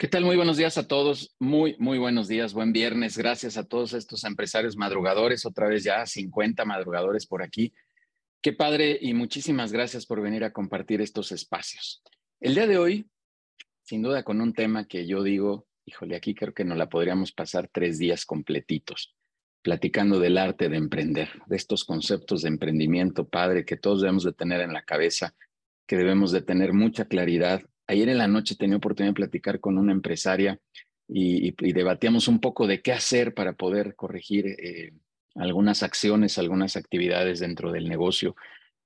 ¿Qué tal? Muy buenos días a todos. Muy, muy buenos días. Buen viernes. Gracias a todos estos empresarios madrugadores. Otra vez ya 50 madrugadores por aquí. Qué padre y muchísimas gracias por venir a compartir estos espacios. El día de hoy, sin duda con un tema que yo digo, híjole, aquí creo que nos la podríamos pasar tres días completitos, platicando del arte de emprender, de estos conceptos de emprendimiento, padre, que todos debemos de tener en la cabeza, que debemos de tener mucha claridad Ayer en la noche tenía oportunidad de platicar con una empresaria y, debatíamos un poco de qué hacer para poder corregir eh, algunas acciones, algunas actividades dentro del negocio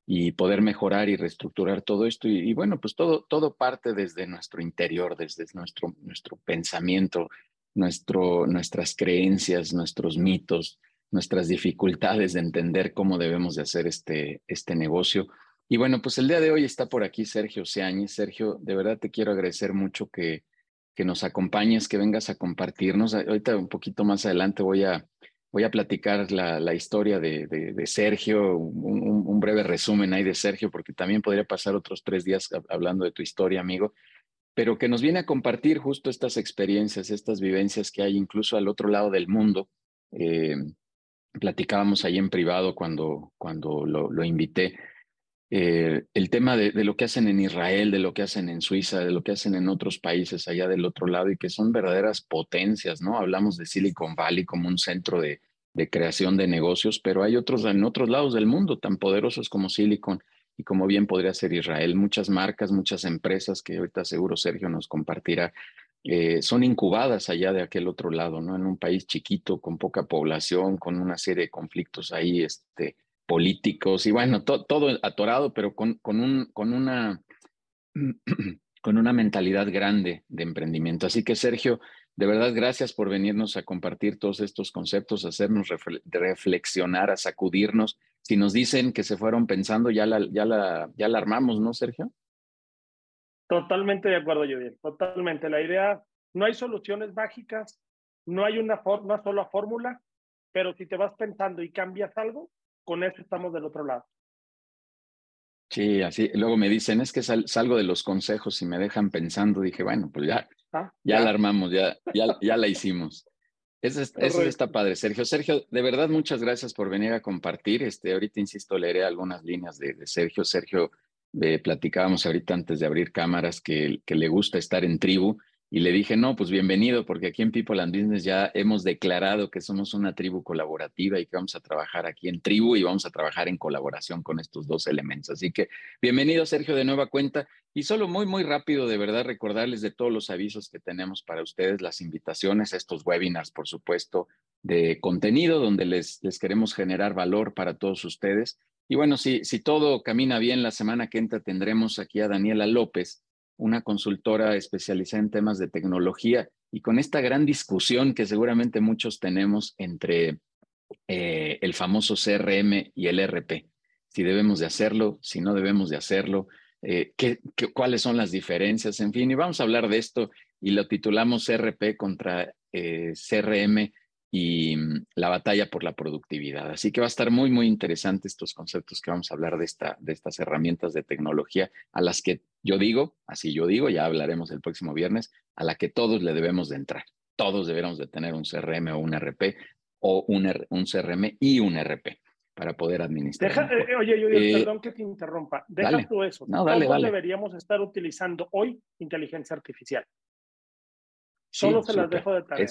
y poder mejorar y reestructurar todo esto. Y, bueno, pues todo, todo parte desde nuestro interior, desde nuestro, nuestro pensamiento, nuestro, nuestras creencias, nuestros mitos, nuestras dificultades de entender cómo debemos de hacer este, este negocio y bueno, pues el día de hoy está por aquí Sergio Seáñez. Sergio, de verdad te quiero agradecer mucho que, que nos acompañes, que vengas a compartirnos. Ahorita un poquito más adelante voy a, voy a platicar la, la historia de, de, Sergio, un, breve resumen ahí de Sergio, porque también podría pasar otros tres días hablando de tu historia, amigo, pero que nos viene a compartir justo estas experiencias, estas vivencias que hay incluso al otro lado del mundo. Eh, platicábamos ahí en privado cuando, cuando lo invité eh, el tema de, lo que hacen en Israel, de lo que hacen en Suiza, de lo que hacen en otros países allá del otro lado y que son verdaderas potencias, ¿no? Hablamos de Silicon Valley como un centro de, creación de negocios, pero hay otros en otros lados del mundo tan poderosos como Silicon y como bien podría ser Israel. Muchas marcas, muchas empresas que ahorita seguro Sergio nos compartirá, eh, son incubadas allá de aquel otro lado, ¿no? En un país chiquito, con poca población, con una serie de conflictos ahí, este, políticos y bueno, todo atorado, pero con, con, un, con, una, con una mentalidad grande de emprendimiento. Así que Sergio, de verdad, gracias por venirnos a compartir todos estos conceptos, hacernos reflexionar, a sacudirnos. Si nos dicen que se fueron pensando, ya la, ya la, ya la armamos, ¿no, Sergio? Totalmente de acuerdo, bien Totalmente. La idea, no hay soluciones mágicas, no hay una, una sola fórmula, pero si te vas pensando y cambias algo, con eso estamos del otro lado. Sí, así. Luego me dicen, es que salgo de los consejos y me dejan pensando. Dije, bueno, pues ya, ah, ya, la armamos, ya, ya, ya la hicimos. Eso, está padre, Sergio. Sergio, de verdad, muchas gracias por venir a compartir. Este, ahorita, insisto, leeré algunas líneas de, de Sergio. Sergio, eh, platicábamos ahorita antes de abrir cámaras que, que le gusta estar en tribu y le dije, no, pues bienvenido, porque aquí en People and Business ya hemos declarado que somos una tribu colaborativa y que vamos a trabajar aquí en tribu y vamos a trabajar en colaboración con estos dos elementos. Así que bienvenido, Sergio, de nueva cuenta. Y solo muy, muy rápido, de verdad, recordarles de todos los avisos que tenemos para ustedes, las invitaciones, estos webinars, por supuesto, de contenido, donde les, les queremos generar valor para todos ustedes. Y bueno, si, si todo camina bien, la semana que entra tendremos aquí a Daniela López una consultora especializada en temas de tecnología y con esta gran discusión que seguramente muchos tenemos entre eh, el famoso CRM y el RP. Si debemos de hacerlo, si no debemos de hacerlo, eh, qué, cuáles son las diferencias, en fin, y vamos a hablar de esto y lo titulamos RP contra eh, CRM y mm, la batalla por la productividad. Así que va a estar muy, muy interesante estos conceptos que vamos a hablar de, esta, de estas herramientas de tecnología a las que yo digo, así yo digo, ya hablaremos el próximo viernes, a la que todos le debemos de entrar. Todos debemos de tener un CRM o un RP o un, un CRM y un RP para poder administrar. Eh, oye, yo, eh, perdón que te interrumpa. Deja tú eso. No, dale, Todos deberíamos estar utilizando hoy inteligencia artificial. Solo se las dejo de tarea.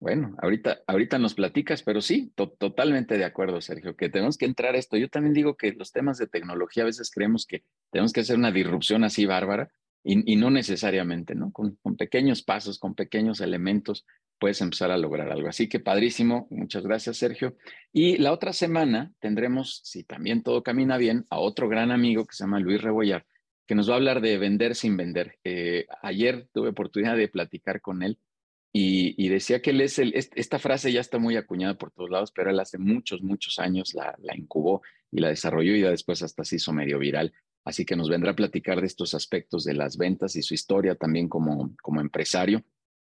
Bueno, ahorita, ahorita nos platicas, pero sí, totalmente de acuerdo, Sergio, que tenemos que entrar a esto. Yo también digo que los temas de tecnología a veces creemos que tenemos que hacer una disrupción así bárbara y, no necesariamente, ¿no? Con, con, pequeños pasos, con pequeños elementos, puedes empezar a lograr algo. Así que padrísimo, muchas gracias, Sergio. Y la otra semana tendremos, si también todo camina bien, a otro gran amigo que se llama Luis Rebollar, que nos va a hablar de vender sin vender. Eh, ayer tuve oportunidad de platicar con él y, decía que él es el, esta frase ya está muy acuñada por todos lados, pero él hace muchos, muchos años la, incubó y la desarrolló y ya después hasta se hizo medio viral. Así que nos vendrá a platicar de estos aspectos de las ventas y su historia también como, como empresario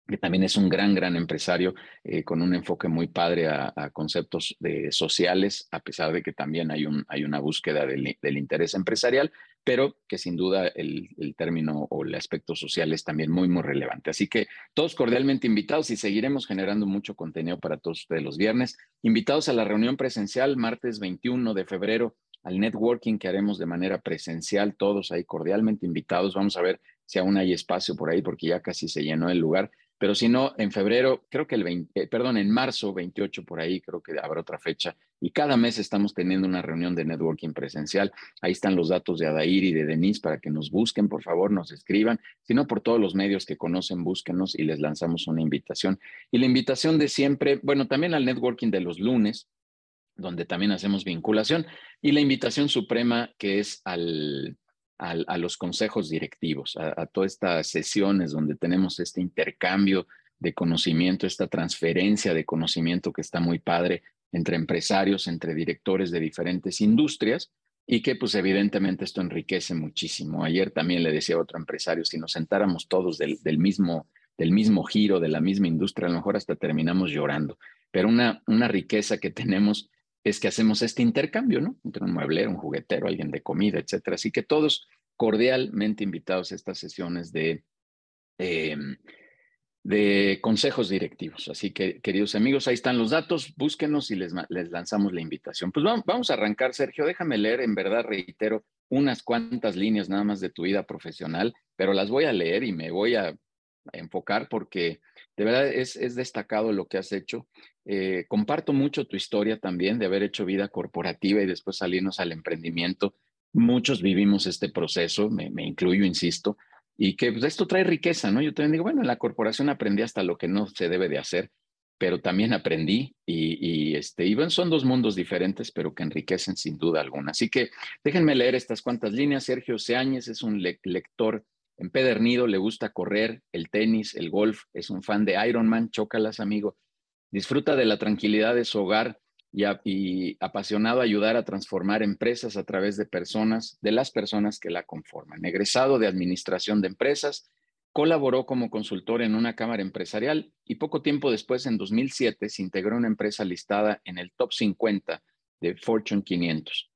que también es un gran, gran empresario eh, con un enfoque muy padre a, conceptos de sociales, a pesar de que también hay, un, hay una búsqueda del, del, interés empresarial. Pero que sin duda el, el, término o el aspecto social es también muy, muy relevante. Así que todos cordialmente invitados y seguiremos generando mucho contenido para todos ustedes los viernes. Invitados a la reunión presencial martes 21 de febrero al networking que haremos de manera presencial, todos ahí cordialmente invitados. Vamos a ver si aún hay espacio por ahí porque ya casi se llenó el lugar. Pero si no, en febrero, creo que el 20, eh, perdón, en marzo 28 por ahí, creo que habrá otra fecha. Y cada mes estamos teniendo una reunión de networking presencial. Ahí están los datos de Adair y de Denise para que nos busquen, por favor, nos escriban. Si no, por todos los medios que conocen, búsquenos y les lanzamos una invitación. Y la invitación de siempre, bueno, también al networking de los lunes, donde también hacemos vinculación, y la invitación suprema que es al, a los consejos directivos, a, todas estas sesiones donde tenemos este intercambio de conocimiento, esta transferencia de conocimiento que está muy padre entre empresarios, entre directores de diferentes industrias y que pues evidentemente esto enriquece muchísimo. Ayer también le decía a otro empresario, si nos sentáramos todos del, del mismo del mismo giro, de la misma industria, a lo mejor hasta terminamos llorando. Pero una, una riqueza que tenemos es que hacemos este intercambio, ¿no? Entre un mueblero, un juguetero, alguien de comida, etcétera. Así que todos cordialmente invitados a estas sesiones de, em, de consejos directivos. Así que, queridos amigos, ahí están los datos, búsquenos y les, les lanzamos la invitación. Pues vamos, vamos a arrancar, Sergio. Déjame leer, en verdad, reitero, unas cuantas líneas nada más de tu vida profesional, pero las voy a leer y me voy a enfocar porque de verdad es, es destacado lo que has hecho. Eh, comparto mucho tu historia también de haber hecho vida corporativa y después salirnos al emprendimiento. Muchos vivimos este proceso, me, incluyo, insisto, y que pues, esto trae riqueza, ¿no? Yo también digo, bueno, en la corporación aprendí hasta lo que no se debe de hacer, pero también aprendí y, y este, y son dos mundos diferentes, pero que enriquecen sin duda alguna. Así que déjenme leer estas cuantas líneas. Sergio Seáñez es un lector empedernido, le gusta correr, el tenis, el golf, es un fan de Ironman, chócalas, amigo. Disfruta de la tranquilidad de su hogar y, apasionado a ayudar a transformar empresas a través de personas, de las personas que la conforman. Egresado de Administración de Empresas, colaboró como consultor en una cámara empresarial y poco tiempo después, en 2007, se integró una empresa listada en el top 50 de Fortune 500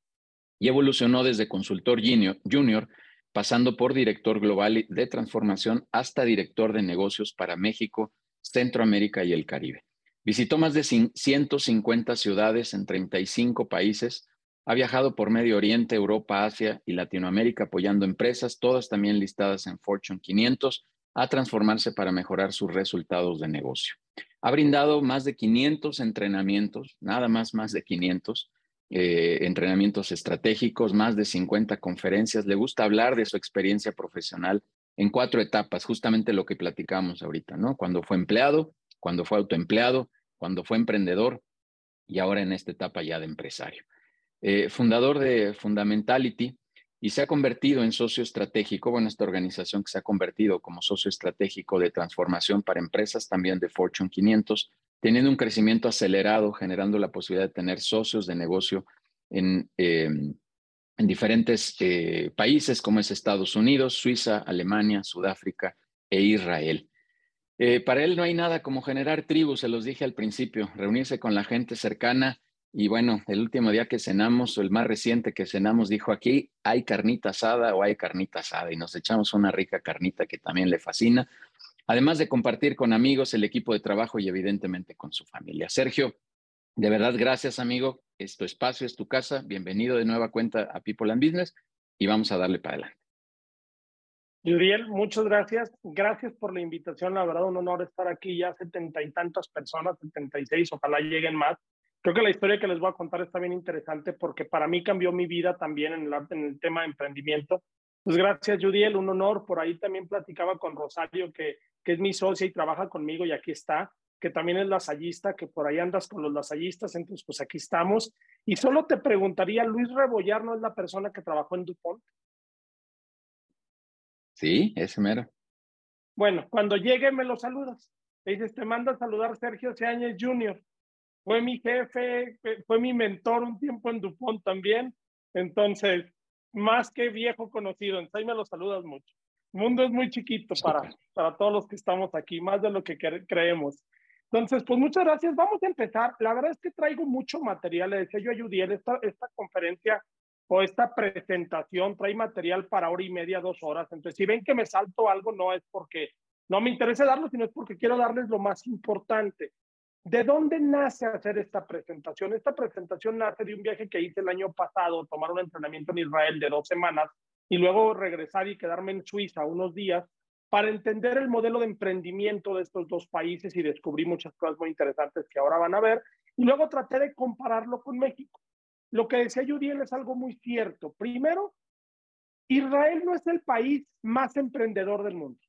y evolucionó desde consultor junior, pasando por director global de transformación hasta director de negocios para México, Centroamérica y el Caribe. Visitó más de 150 ciudades en 35 países. Ha viajado por Medio Oriente, Europa, Asia y Latinoamérica apoyando empresas, todas también listadas en Fortune 500, a transformarse para mejorar sus resultados de negocio. Ha brindado más de 500 entrenamientos, nada más más de 500, eh, entrenamientos estratégicos, más de 50 conferencias. Le gusta hablar de su experiencia profesional en cuatro etapas, justamente lo que platicamos ahorita, ¿no? Cuando fue empleado, cuando fue autoempleado, cuando fue emprendedor y ahora en esta etapa ya de empresario. Eh, fundador de Fundamentality y se ha convertido en socio estratégico, bueno, esta organización que se ha convertido como socio estratégico de transformación para empresas también de Fortune 500, teniendo un crecimiento acelerado, generando la posibilidad de tener socios de negocio en, en diferentes eh, países como es Estados Unidos, Suiza, Alemania, Sudáfrica e Israel. Eh, para él no hay nada como generar tribus, se los dije al principio, reunirse con la gente cercana. Y bueno, el último día que cenamos, o el más reciente que cenamos, dijo aquí, hay carnita asada o hay carnita asada. Y nos echamos una rica carnita que también le fascina. Además de compartir con amigos, el equipo de trabajo y evidentemente con su familia. Sergio, de verdad, gracias amigo. Es tu espacio, es tu casa. Bienvenido de nueva cuenta a People and Business y vamos a darle para adelante. Yuriel, muchas gracias. Gracias por la invitación. La verdad, un honor estar aquí. Ya setenta y tantas personas, setenta y seis, ojalá lleguen más. Creo que la historia que les voy a contar está bien interesante porque para mí cambió mi vida también en, en el tema de emprendimiento. Pues gracias, Yudiel, un honor. Por ahí también platicaba con Rosario, que, que es mi socia y trabaja conmigo y aquí está, que también es lasallista, que por ahí andas con los lasallistas, entonces pues aquí estamos. Y solo te preguntaría, Luis Rebollar no es la persona que trabajó en DuPont. Sí, ese mero. Bueno, cuando llegue me lo saludas. Le dices, te manda a saludar Sergio Seáñez Jr. Fue mi jefe, fue mi mentor un tiempo en Dupont también. Entonces, más que viejo conocido, entonces ahí me lo saludas mucho. El mundo es muy chiquito para, para todos los que estamos aquí, más de lo que creemos. Entonces, pues muchas gracias. Vamos a empezar. La verdad es que traigo mucho material. Le decía yo a Yudiel, esta, esta conferencia o esta presentación trae material para hora y media, dos horas. Entonces, si ven que me salto algo, no es porque no me interesa darlo, sino es porque quiero darles lo más importante. ¿De dónde nace hacer esta presentación? Esta presentación nace de un viaje que hice el año pasado, tomar un entrenamiento en Israel de dos semanas y luego regresar y quedarme en Suiza unos días para entender el modelo de emprendimiento de estos dos países y descubrí muchas cosas muy interesantes que ahora van a ver. Y luego traté de compararlo con México. Lo que decía Judiel es algo muy cierto. Primero, Israel no es el país más emprendedor del mundo.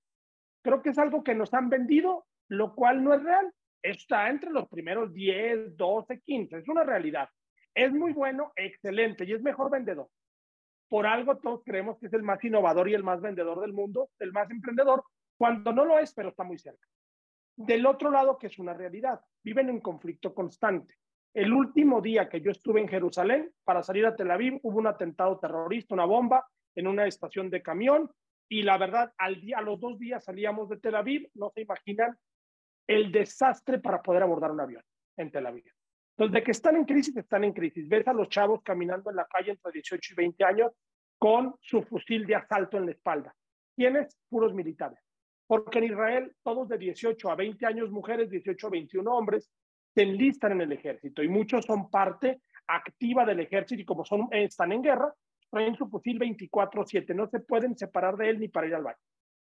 Creo que es algo que nos han vendido, lo cual no es real. Está entre los primeros 10, 12, 15. Es una realidad. Es muy bueno, excelente y es mejor vendedor. Por algo todos creemos que es el más innovador y el más vendedor del mundo, el más emprendedor, cuando no lo es, pero está muy cerca. Del otro lado, que es una realidad, viven en conflicto constante. El último día que yo estuve en Jerusalén, para salir a Tel Aviv, hubo un atentado terrorista, una bomba en una estación de camión, y la verdad, al día, a los dos días salíamos de Tel Aviv, no se imaginan el desastre para poder abordar un avión en Tel Aviv. Entonces, de que están en crisis, están en crisis. Ves a los chavos caminando en la calle entre 18 y 20 años con su fusil de asalto en la espalda. ¿Quiénes? Puros militares. Porque en Israel, todos de 18 a 20 años, mujeres, 18 a 21 hombres, se enlistan en el ejército y muchos son parte activa del ejército y como son, están en guerra, traen su fusil 24-7, no se pueden separar de él ni para ir al baño.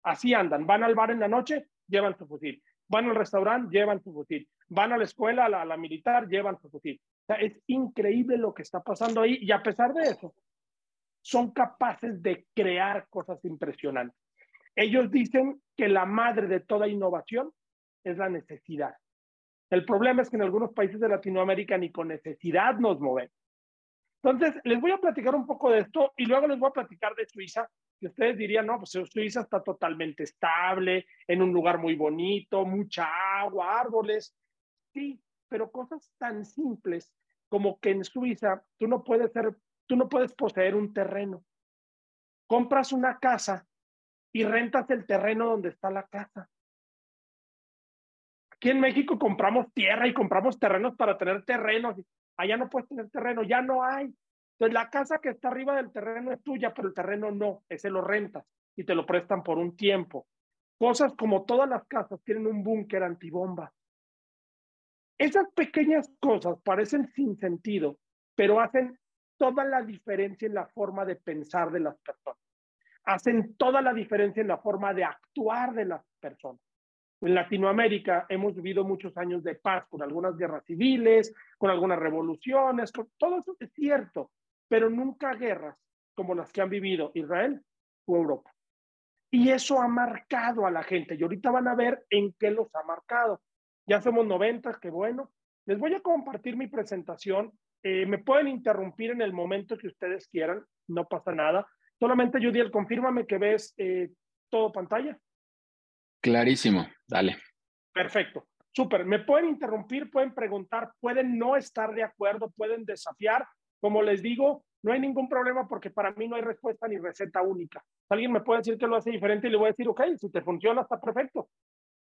Así andan, van al bar en la noche, llevan su fusil van al restaurante, llevan su fusil, van a la escuela, a la, militar, llevan su fusil. O sea, es increíble lo que está pasando ahí y a pesar de eso, son capaces de crear cosas impresionantes. Ellos dicen que la madre de toda innovación es la necesidad. El problema es que en algunos países de Latinoamérica ni con necesidad nos movemos. Entonces, les voy a platicar un poco de esto y luego les voy a platicar de Suiza, que ustedes dirían, no, pues Suiza está totalmente estable, en un lugar muy bonito, mucha agua, árboles. Sí, pero cosas tan simples como que en Suiza tú no puedes ser, tú no puedes poseer un terreno. Compras una casa y rentas el terreno donde está la casa. Aquí en México compramos tierra y compramos terrenos para tener terrenos. Allá no puedes tener terreno, ya no hay. Entonces, la casa que está arriba del terreno es tuya, pero el terreno no, ese lo rentas y te lo prestan por un tiempo. Cosas como todas las casas tienen un búnker antibomba. Esas pequeñas cosas parecen sin sentido, pero hacen toda la diferencia en la forma de pensar de las personas. Hacen toda la diferencia en la forma de actuar de las personas. En Latinoamérica hemos vivido muchos años de paz, con algunas guerras civiles, con algunas revoluciones, con, todo eso es cierto, pero nunca guerras como las que han vivido Israel o Europa. Y eso ha marcado a la gente. Y ahorita van a ver en qué los ha marcado. Ya somos 90, qué bueno. Les voy a compartir mi presentación. Eh, me pueden interrumpir en el momento que ustedes quieran, no pasa nada. Solamente, Judiel, confírmame que ves eh, todo pantalla. Clarísimo, dale. Perfecto, súper. Me pueden interrumpir, pueden preguntar, pueden no estar de acuerdo, pueden desafiar como les digo, no hay ningún problema porque para mí no hay respuesta ni receta única. Alguien me puede decir que lo hace diferente y le voy a decir, ok, si te funciona está perfecto.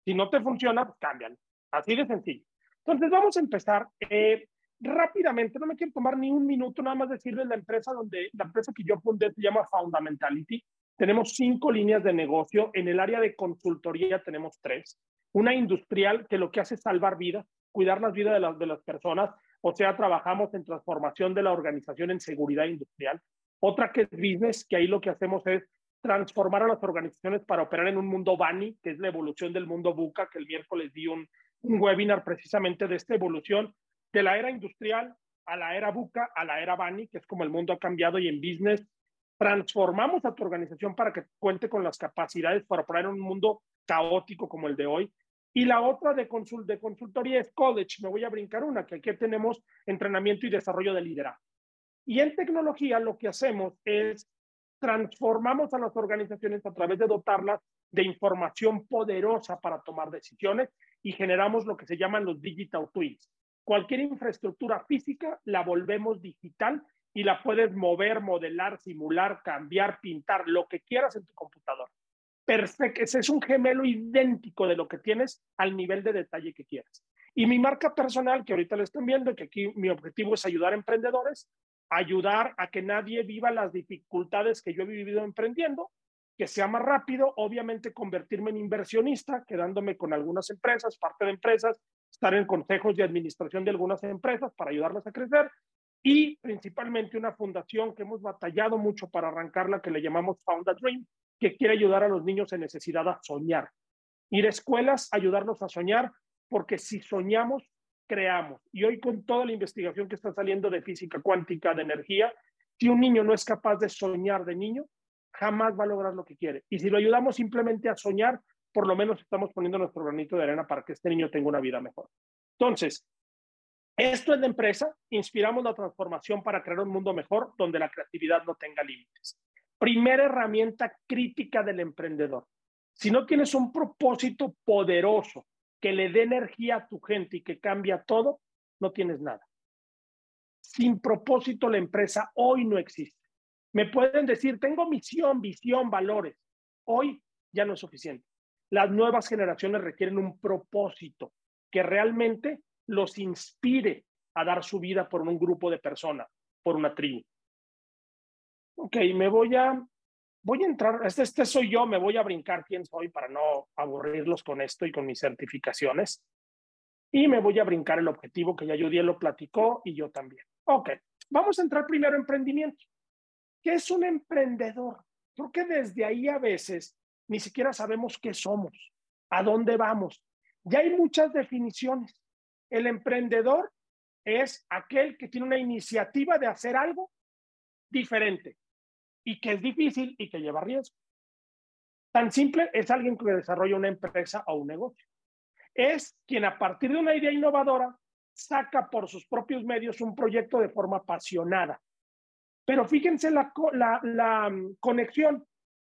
Si no te funciona, pues cámbialo. Así de sencillo. Entonces vamos a empezar eh, rápidamente. No me quiero tomar ni un minuto, nada más decirles la empresa donde la empresa que yo fundé se llama Fundamentality. Tenemos cinco líneas de negocio. En el área de consultoría tenemos tres. Una industrial que lo que hace es salvar vidas, cuidar las vidas de las, de las personas o sea, trabajamos en transformación de la organización en seguridad industrial. Otra que es business, que ahí lo que hacemos es transformar a las organizaciones para operar en un mundo BANI, que es la evolución del mundo BUCA, que el miércoles di un, un webinar precisamente de esta evolución de la era industrial a la era BUCA, a la era BANI, que es como el mundo ha cambiado y en business transformamos a tu organización para que cuente con las capacidades para operar en un mundo caótico como el de hoy y la otra de, de consultoría es college. Me voy a brincar una, que aquí tenemos entrenamiento y desarrollo de liderazgo. Y en tecnología lo que hacemos es transformamos a las organizaciones a través de dotarlas de información poderosa para tomar decisiones y generamos lo que se llaman los digital twins. Cualquier infraestructura física la volvemos digital y la puedes mover, modelar, simular, cambiar, pintar, lo que quieras en tu computadora perfecto, ese es un gemelo idéntico de lo que tienes al nivel de detalle que quieras. Y mi marca personal, que ahorita lo están viendo, que aquí mi objetivo es ayudar a emprendedores, ayudar a que nadie viva las dificultades que yo he vivido emprendiendo, que sea más rápido, obviamente convertirme en inversionista, quedándome con algunas empresas, parte de empresas, estar en consejos de administración de algunas empresas para ayudarlas a crecer y principalmente una fundación que hemos batallado mucho para arrancarla, que le llamamos Found a Dream, que quiere ayudar a los niños en necesidad a soñar. Ir a escuelas, ayudarlos a soñar, porque si soñamos, creamos. Y hoy con toda la investigación que está saliendo de física cuántica, de energía, si un niño no es capaz de soñar de niño, jamás va a lograr lo que quiere. Y si lo ayudamos simplemente a soñar, por lo menos estamos poniendo nuestro granito de arena para que este niño tenga una vida mejor. Entonces, esto es la empresa, inspiramos la transformación para crear un mundo mejor donde la creatividad no tenga límites. Primera herramienta crítica del emprendedor. Si no tienes un propósito poderoso que le dé energía a tu gente y que cambia todo, no tienes nada. Sin propósito la empresa hoy no existe. Me pueden decir, tengo misión, visión, valores. Hoy ya no es suficiente. Las nuevas generaciones requieren un propósito que realmente los inspire a dar su vida por un grupo de personas, por una tribu. Ok, me voy a, voy a entrar, este, este soy yo, me voy a brincar quién soy para no aburrirlos con esto y con mis certificaciones. Y me voy a brincar el objetivo que ya Judy lo platicó y yo también. Ok, vamos a entrar primero en emprendimiento. ¿Qué es un emprendedor? Porque desde ahí a veces ni siquiera sabemos qué somos, a dónde vamos. Ya hay muchas definiciones. El emprendedor es aquel que tiene una iniciativa de hacer algo diferente y que es difícil y que lleva riesgo. Tan simple es alguien que desarrolla una empresa o un negocio. Es quien a partir de una idea innovadora saca por sus propios medios un proyecto de forma apasionada. Pero fíjense la, la, mm, conexión.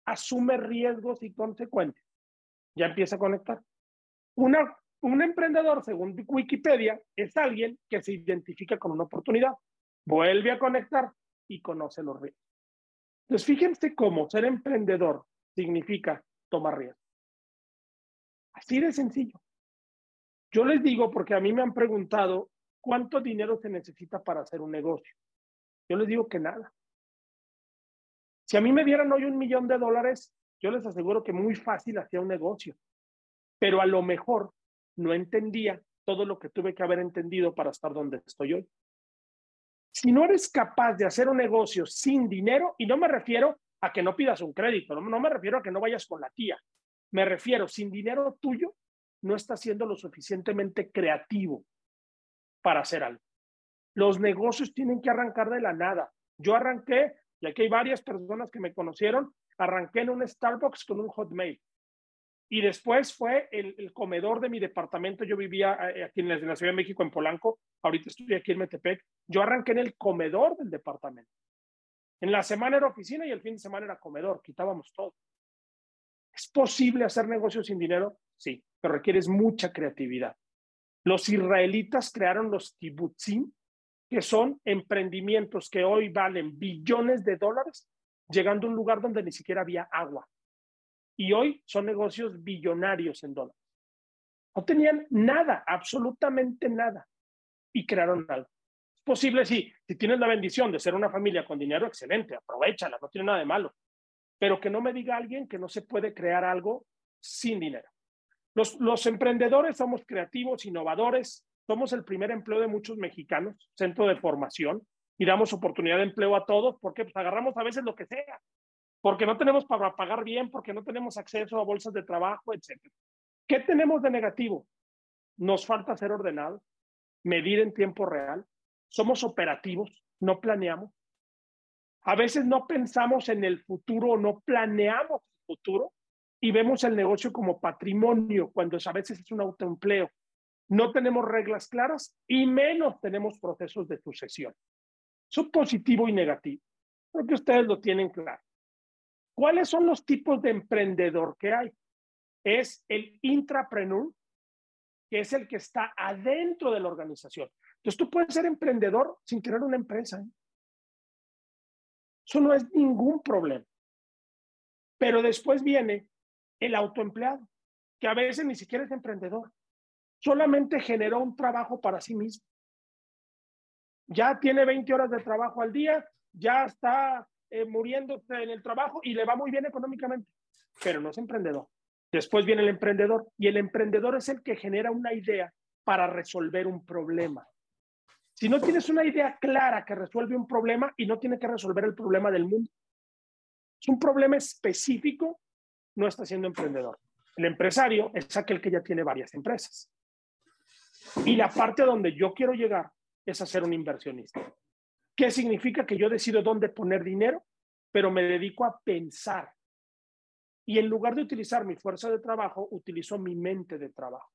Asume riesgos y consecuencias. Ya empieza a conectar. Una un emprendedor, según Wikipedia, es alguien que se identifica con una oportunidad, vuelve a conectar y conoce los riesgos. Entonces, fíjense cómo ser emprendedor significa tomar riesgos. Así de sencillo. Yo les digo porque a mí me han preguntado cuánto dinero se necesita para hacer un negocio. Yo les digo que nada. Si a mí me dieran hoy un millón de dólares, yo les aseguro que muy fácil hacía un negocio. Pero a lo mejor no entendía todo lo que tuve que haber entendido para estar donde estoy hoy. Si no eres capaz de hacer un negocio sin dinero, y no me refiero a que no pidas un crédito, no, me refiero a que no vayas con la tía, me refiero, sin dinero tuyo, no estás siendo lo suficientemente creativo para hacer algo. Los negocios tienen que arrancar de la nada. Yo arranqué, y aquí hay varias personas que me conocieron, arranqué en un Starbucks con un Hotmail. Y después fue el, comedor de mi departamento. Yo vivía eh, aquí en la, Ciudad de México, en Polanco. Ahorita estoy aquí en Metepec. Yo arranqué en el comedor del departamento. En la semana era oficina y el fin de semana era comedor. Quitábamos todo. ¿Es posible hacer negocios sin dinero? Sí, pero requieres mucha creatividad. Los israelitas crearon los kibbutzim, que son emprendimientos que hoy valen billones de dólares, llegando a un lugar donde ni siquiera había agua y hoy son negocios billonarios en dólares. No tenían nada, absolutamente nada, y crearon algo. Es posible, sí, si tienes la bendición de ser una familia con dinero, excelente, aprovechala, no tiene nada de malo, pero que no me diga alguien que no se puede crear algo sin dinero. Los, los emprendedores somos creativos, innovadores, somos el primer empleo de muchos mexicanos, centro de formación, y damos oportunidad de empleo a todos porque pues, agarramos a veces lo que sea porque no tenemos para pagar bien, porque no tenemos acceso a bolsas de trabajo, etc. ¿Qué tenemos de negativo? Nos falta ser ordenados, medir en tiempo real, somos operativos, no planeamos. A veces no pensamos en el futuro, no planeamos el futuro y vemos el negocio como patrimonio, cuando a veces es un autoempleo. No tenemos reglas claras y menos tenemos procesos de sucesión. Son positivo y negativo. Creo que ustedes lo tienen claro. ¿Cuáles son los tipos de emprendedor que hay? Es el intrapreneur, que es el que está adentro de la organización. Entonces tú puedes ser emprendedor sin tener una empresa. ¿eh? Eso no es ningún problema. Pero después viene el autoempleado, que a veces ni siquiera es emprendedor. Solamente generó un trabajo para sí mismo. ya tiene 20 horas de trabajo al día, ya está eh, muriéndose en el trabajo y le va muy bien económicamente, pero no es emprendedor. Después viene el emprendedor y el emprendedor es el que genera una idea para resolver un problema. Si no tienes una idea clara que resuelve un problema y no tiene que resolver el problema del mundo, es un problema específico, no está siendo emprendedor. El empresario es aquel que ya tiene varias empresas. Y la parte donde yo quiero llegar es a ser un inversionista. ¿Qué significa que yo decido dónde poner dinero, pero me dedico a pensar? Y en lugar de utilizar mi fuerza de trabajo, utilizo mi mente de trabajo.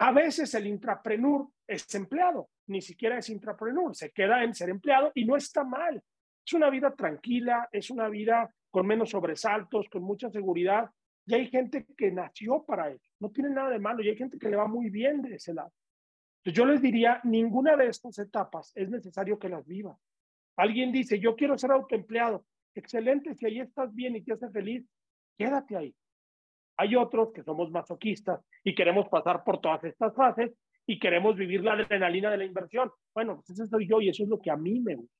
A veces el intrapreneur es empleado, ni siquiera es intrapreneur, se queda en ser empleado y no está mal. Es una vida tranquila, es una vida con menos sobresaltos, con mucha seguridad. Y hay gente que nació para eso, no tiene nada de malo, y hay gente que le va muy bien de ese lado. Yo les diría, ninguna de estas etapas es necesario que las viva. Alguien dice, yo quiero ser autoempleado. Excelente, si ahí estás bien y te hace feliz, quédate ahí. Hay otros que somos masoquistas y queremos pasar por todas estas fases y queremos vivir la adrenalina de la inversión. Bueno, pues ese soy yo y eso es lo que a mí me gusta.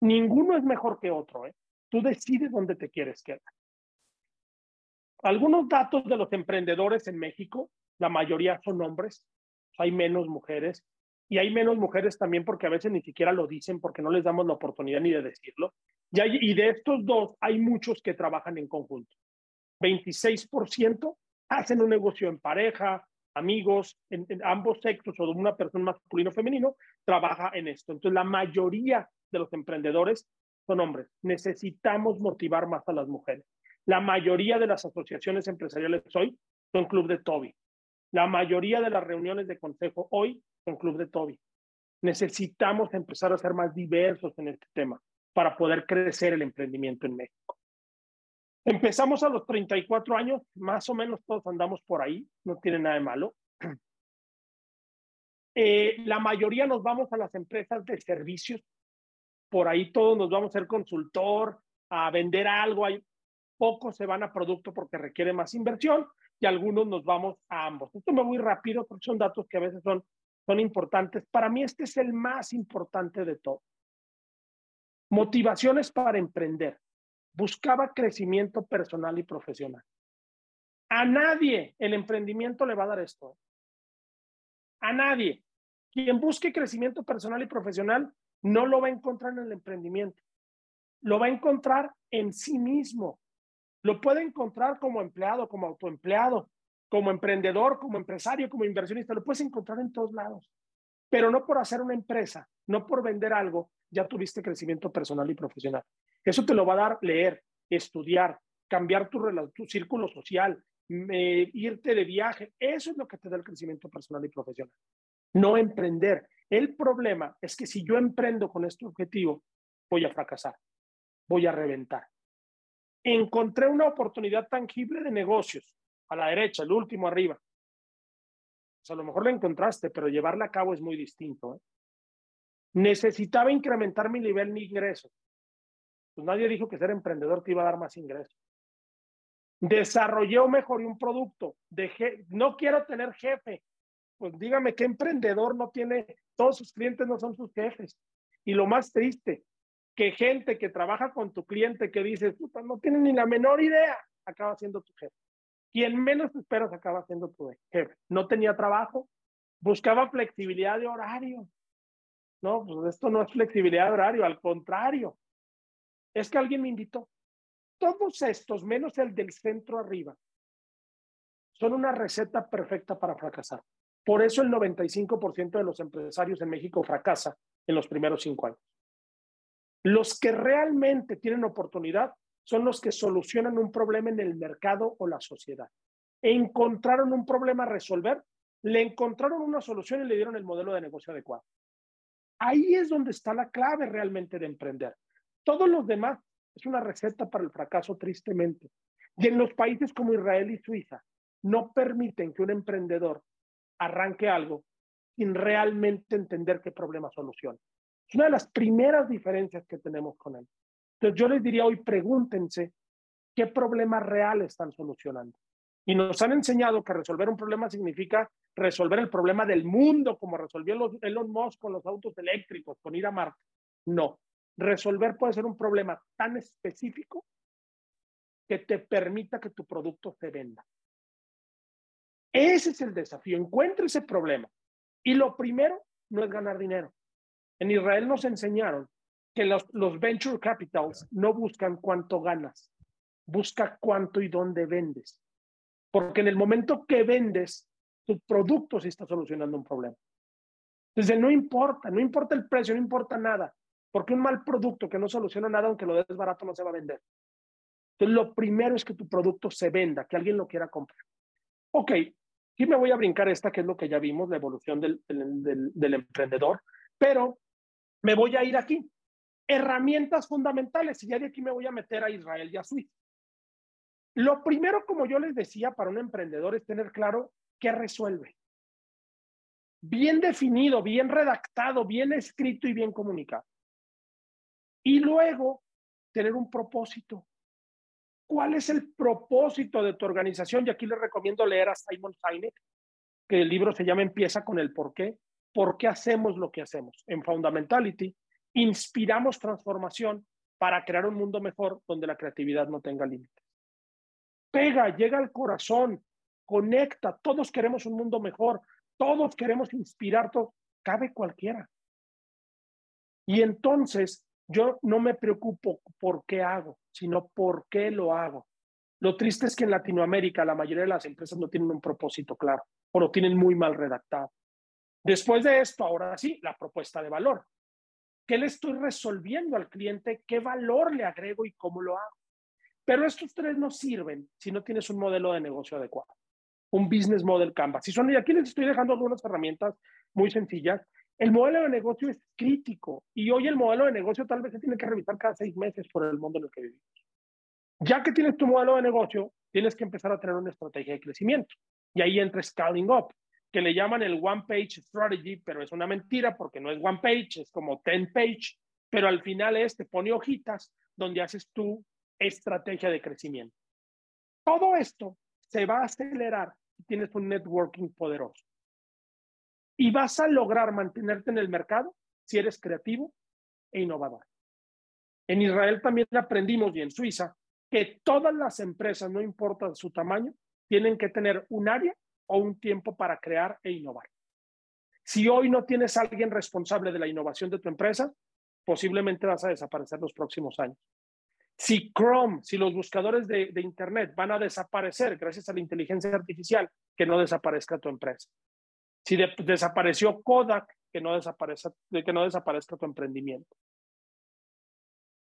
Ninguno es mejor que otro. ¿eh? Tú decides dónde te quieres quedar. Algunos datos de los emprendedores en México, la mayoría son hombres, hay menos mujeres y hay menos mujeres también porque a veces ni siquiera lo dicen porque no les damos la oportunidad ni de decirlo. Y, de estos dos hay muchos que trabajan en conjunto. 26% hacen un negocio en pareja, amigos, en, ambos sexos o de una persona masculino o femenino, trabaja en esto. Entonces, la mayoría de los emprendedores son hombres. Necesitamos motivar más a las mujeres. La mayoría de las asociaciones empresariales hoy son Club de Toby. La mayoría de las reuniones de consejo hoy son Club de Toby. Necesitamos empezar a ser más diversos en este tema para poder crecer el emprendimiento en México. Empezamos a los 34 años, más o menos todos andamos por ahí, no tiene nada de malo. Eh, la mayoría nos vamos a las empresas de servicios, por ahí todos nos vamos a ser consultor, a vender algo, hay, pocos se van a producto porque requiere más inversión algunos nos vamos a ambos. Esto me voy rápido porque son datos que a veces son, son importantes. Para mí este es el más importante de todo. Motivaciones para emprender buscaba crecimiento personal y profesional. A nadie el emprendimiento le va a dar esto. A nadie. Quien busque crecimiento personal y profesional no lo va a encontrar en el emprendimiento. Lo va a encontrar en sí mismo. Lo puede encontrar como empleado, como autoempleado, como emprendedor, como empresario, como inversionista. Lo puedes encontrar en todos lados. Pero no por hacer una empresa, no por vender algo, ya tuviste crecimiento personal y profesional. Eso te lo va a dar leer, estudiar, cambiar tu, tu círculo social, irte de viaje. Eso es lo que te da el crecimiento personal y profesional. No emprender. El problema es que si yo emprendo con este objetivo, voy a fracasar, voy a reventar. Encontré una oportunidad tangible de negocios a la derecha, el último arriba. Pues a lo mejor la encontraste, pero llevarla a cabo es muy distinto. ¿eh? Necesitaba incrementar mi nivel de ingresos pues nadie dijo que ser emprendedor te iba a dar más ingresos. Desarrollé o mejoré un producto. Dejé, no quiero tener jefe. Pues dígame qué emprendedor no tiene, todos sus clientes no son sus jefes. Y lo más triste, que gente que trabaja con tu cliente que dice, puta, no tiene ni la menor idea, acaba siendo tu jefe. Quien menos esperas acaba siendo tu jefe. No tenía trabajo, buscaba flexibilidad de horario. No, pues esto no es flexibilidad de horario, al contrario, es que alguien me invitó. Todos estos, menos el del centro arriba, son una receta perfecta para fracasar. Por eso el 95% de los empresarios en México fracasa en los primeros cinco años. Los que realmente tienen oportunidad son los que solucionan un problema en el mercado o la sociedad. Encontraron un problema a resolver, le encontraron una solución y le dieron el modelo de negocio adecuado. Ahí es donde está la clave realmente de emprender. Todos los demás es una receta para el fracaso, tristemente. Y en los países como Israel y Suiza no permiten que un emprendedor arranque algo sin realmente entender qué problema soluciona. Es una de las primeras diferencias que tenemos con él. Entonces yo les diría hoy, pregúntense qué problema real están solucionando. Y nos han enseñado que resolver un problema significa resolver el problema del mundo, como resolvió Elon Musk con los autos eléctricos, con ir a Marte. No, resolver puede ser un problema tan específico que te permita que tu producto se venda. Ese es el desafío. Encuentra ese problema. Y lo primero no es ganar dinero. En Israel nos enseñaron que los, venture capitals no buscan cuánto ganas, busca cuánto y dónde vendes. Porque en el momento que vendes, tu producto sí está solucionando un problema. Entonces, no importa, no importa el precio, no importa nada. Porque un mal producto que no soluciona nada, aunque lo des barato, no se va a vender. Entonces, lo primero es que tu producto se venda, que alguien lo quiera comprar. Ok, aquí me voy a brincar esta, que es lo que ya vimos, la evolución del, emprendedor, pero me voy a ir aquí. Herramientas fundamentales, y ya de aquí me voy a meter a Israel y a Suiza. Lo primero, como yo les decía, para un emprendedor es tener claro qué resuelve. Bien definido, bien redactado, bien escrito y bien comunicado. Y luego, tener un propósito. ¿Cuál es el propósito de tu organización? Y aquí les recomiendo leer a Simon Sinek, que el libro se llama Empieza con el por qué. ¿Por qué hacemos lo que hacemos? En Fundamentality, inspiramos transformación para crear un mundo mejor donde la creatividad no tenga límites. Pega, llega al corazón, conecta. Todos queremos un mundo mejor. Todos queremos inspirar. Todo. Cabe cualquiera. Y entonces yo no me preocupo por qué hago, sino por qué lo hago. Lo triste es que en Latinoamérica la mayoría de las empresas no tienen un propósito claro o lo tienen muy mal redactado. Después de esto, ahora sí, la propuesta de valor. ¿Qué le estoy resolviendo al cliente? ¿Qué valor le agrego y cómo lo hago? Pero estos tres no sirven si no tienes un modelo de negocio adecuado, un business model Canvas. Y, son, y aquí les estoy dejando algunas herramientas muy sencillas el modelo de negocio es crítico y hoy el modelo de negocio tal vez se tiene que revisar cada seis meses por el mundo en el que vivimos. Ya que tienes tu modelo de negocio, tienes que empezar a tener una estrategia de crecimiento. Y ahí entra Scaling Up, que le llaman el One Page Strategy, pero es una mentira porque no es One Page, es como Ten Page, pero al final es, te pone hojitas donde haces tu estrategia de crecimiento. Todo esto se va a acelerar si tienes un networking poderoso y vas a lograr mantenerte en el mercado si eres creativo e innovador. En Israel también aprendimos y en Suiza que todas las empresas, no importa su tamaño, tienen que tener un área o un tiempo para crear e innovar. Si hoy no tienes a alguien responsable de la innovación de tu empresa, posiblemente vas a desaparecer los próximos años. Si Chrome, si los buscadores de, Internet van a desaparecer gracias a la inteligencia artificial, que no desaparezca tu empresa. Si desapareció Kodak, que no, desaparezca, que no desaparezca tu emprendimiento.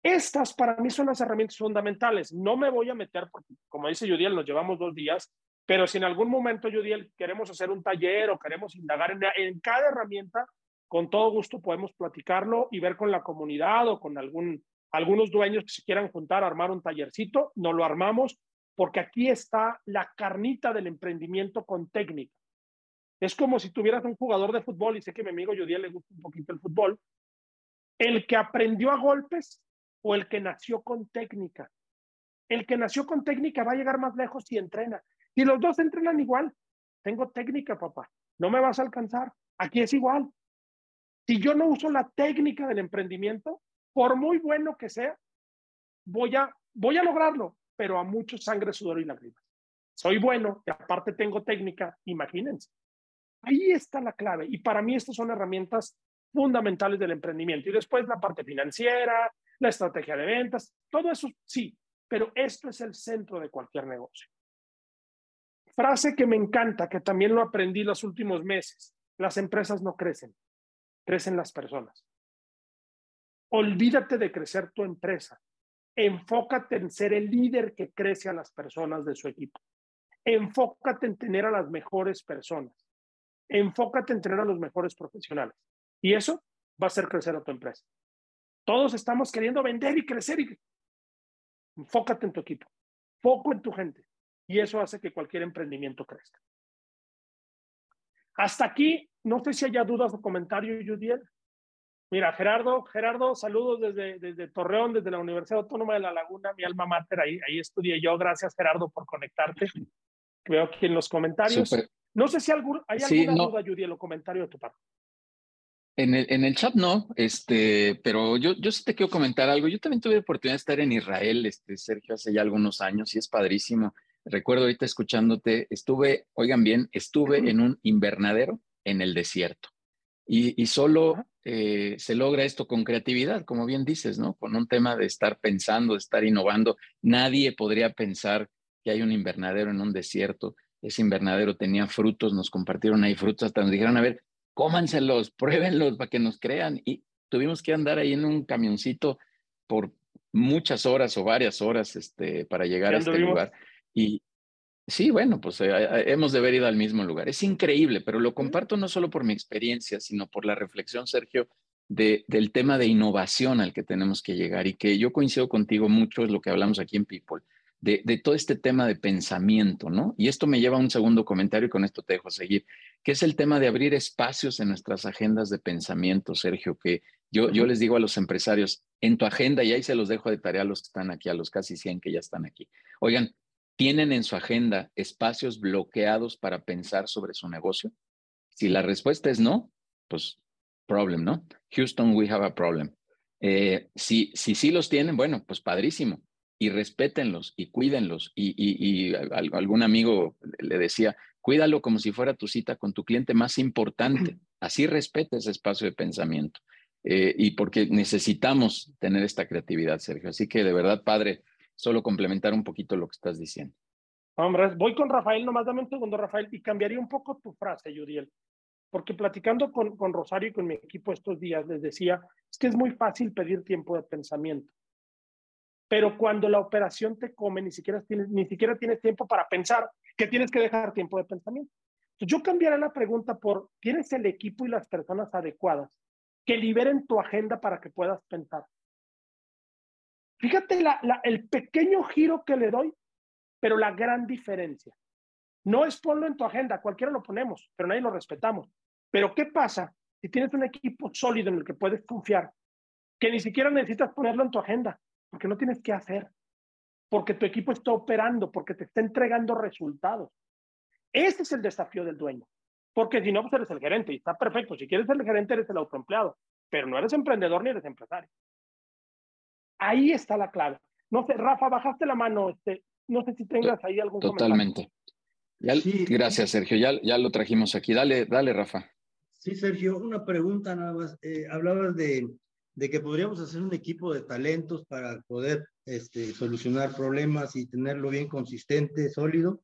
Estas para mí son las herramientas fundamentales. No me voy a meter, porque como dice Judiel, nos llevamos dos días, pero si en algún momento, Judiel, queremos hacer un taller o queremos indagar en, en, cada herramienta, con todo gusto podemos platicarlo y ver con la comunidad o con algún, algunos dueños que se quieran juntar, armar un tallercito, no lo armamos, porque aquí está la carnita del emprendimiento con técnica. Es como si tuvieras un jugador de fútbol, y sé que a mi amigo Judiel le gusta un poquito el fútbol, el que aprendió a golpes o el que nació con técnica. El que nació con técnica va a llegar más lejos si entrena. Y los dos entrenan igual. Tengo técnica, papá. No me vas a alcanzar. Aquí es igual. Si yo no uso la técnica del emprendimiento, por muy bueno que sea, voy a, voy a lograrlo, pero a mucho sangre, sudor y lágrimas. Soy bueno y aparte tengo técnica, imagínense. Ahí está la clave. Y para mí estas son herramientas fundamentales del emprendimiento. Y después la parte financiera, la estrategia de ventas, todo eso sí, pero esto es el centro de cualquier negocio. Frase que me encanta, que también lo aprendí los últimos meses. Las empresas no crecen, crecen las personas. Olvídate de crecer tu empresa. Enfócate en ser el líder que crece a las personas de su equipo. Enfócate en tener a las mejores personas enfócate en tener a los mejores profesionales. Y eso va a hacer crecer a tu empresa. Todos estamos queriendo vender y crecer. Y... Enfócate en tu equipo, foco en tu gente. Y eso hace que cualquier emprendimiento crezca. Hasta aquí, no sé si haya dudas o comentarios, Judiel. Mira, Gerardo, Gerardo, saludos desde, desde Torreón, desde la Universidad Autónoma de La Laguna, mi alma mater, ahí, ahí estudié yo. Gracias, Gerardo, por conectarte. veo aquí en los comentarios. No sé si hay alguna duda, Judy, en los comentarios de tu parte. En el, en el chat no, este, pero yo, yo sí te quiero comentar algo. Yo también tuve la oportunidad de estar en Israel, este, Sergio, hace ya algunos años y es padrísimo. Recuerdo ahorita escuchándote, estuve, oigan bien, estuve en un invernadero en el desierto. Y, y solo eh, se logra esto con creatividad, como bien dices, ¿no? Con un tema de estar pensando, de estar innovando. Nadie podría pensar que hay un invernadero en un desierto. Ese invernadero tenía frutos, nos compartieron ahí frutos, hasta nos dijeron, a ver, cómanselos, pruébenlos para que nos crean. Y tuvimos que andar ahí en un camioncito por muchas horas o varias horas este, para llegar a este lugar. Y sí, bueno, pues eh, hemos de haber ido al mismo lugar. Es increíble, pero lo comparto no solo por mi experiencia, sino por la reflexión, Sergio, de, del tema de innovación al que tenemos que llegar y que yo coincido contigo mucho, es lo que hablamos aquí en People de, todo este tema de pensamiento, ¿no? Y esto me lleva a un segundo comentario y con esto te dejo seguir, que es el tema de abrir espacios en nuestras agendas de pensamiento, Sergio, que yo, yo les digo a los empresarios, en tu agenda, y ahí se los dejo de tarea a los que están aquí, a los casi 100 que ya están aquí. Oigan, ¿tienen en su agenda espacios bloqueados para pensar sobre su negocio? Si la respuesta es no, pues problem, ¿no? Houston, we have a problem. Eh, si, si sí los tienen, bueno, pues padrísimo y respétenlos y cuídenlos. Y, algún amigo le decía, cuídalo como si fuera tu cita con tu cliente más importante. Así respeta ese espacio de pensamiento. Eh, y porque necesitamos tener esta creatividad, Sergio. Así que de verdad, padre, solo complementar un poquito lo que estás diciendo. Hombre, voy con Rafael, nomás dame un segundo, Rafael, y cambiaría un poco tu frase, Yudiel. Porque platicando con, con Rosario y con mi equipo estos días, les decía, es que es muy fácil pedir tiempo de pensamiento pero cuando la operación te come, ni siquiera tienes, ni siquiera tienes tiempo para pensar, que tienes que dejar tiempo de pensamiento. Yo cambiaré la pregunta por, ¿tienes el equipo y las personas adecuadas que liberen tu agenda para que puedas pensar? Fíjate el pequeño giro que le doy, pero la gran diferencia. No es ponlo en tu agenda, cualquiera lo ponemos, pero nadie lo respetamos. Pero ¿qué pasa si tienes un equipo sólido en el que puedes confiar, que ni siquiera necesitas ponerlo en tu agenda? porque no tienes que hacer, porque tu equipo está operando, porque te está entregando resultados. Ese es el desafío del dueño, porque si no, pues eres el gerente y está perfecto. Si quieres ser el gerente, eres el autoempleado, pero no eres emprendedor ni eres empresario. Ahí está la clave. No sé, Rafa, bajaste la mano. Este, no sé si tengas ahí algún Totalmente. sí. Gracias, Sergio. Ya, ya lo trajimos aquí. Dale, dale, Rafa. Sí, Sergio, una pregunta nada más. Eh, hablabas de de que podríamos hacer un equipo de talentos para poder este, solucionar problemas y tenerlo bien consistente, sólido.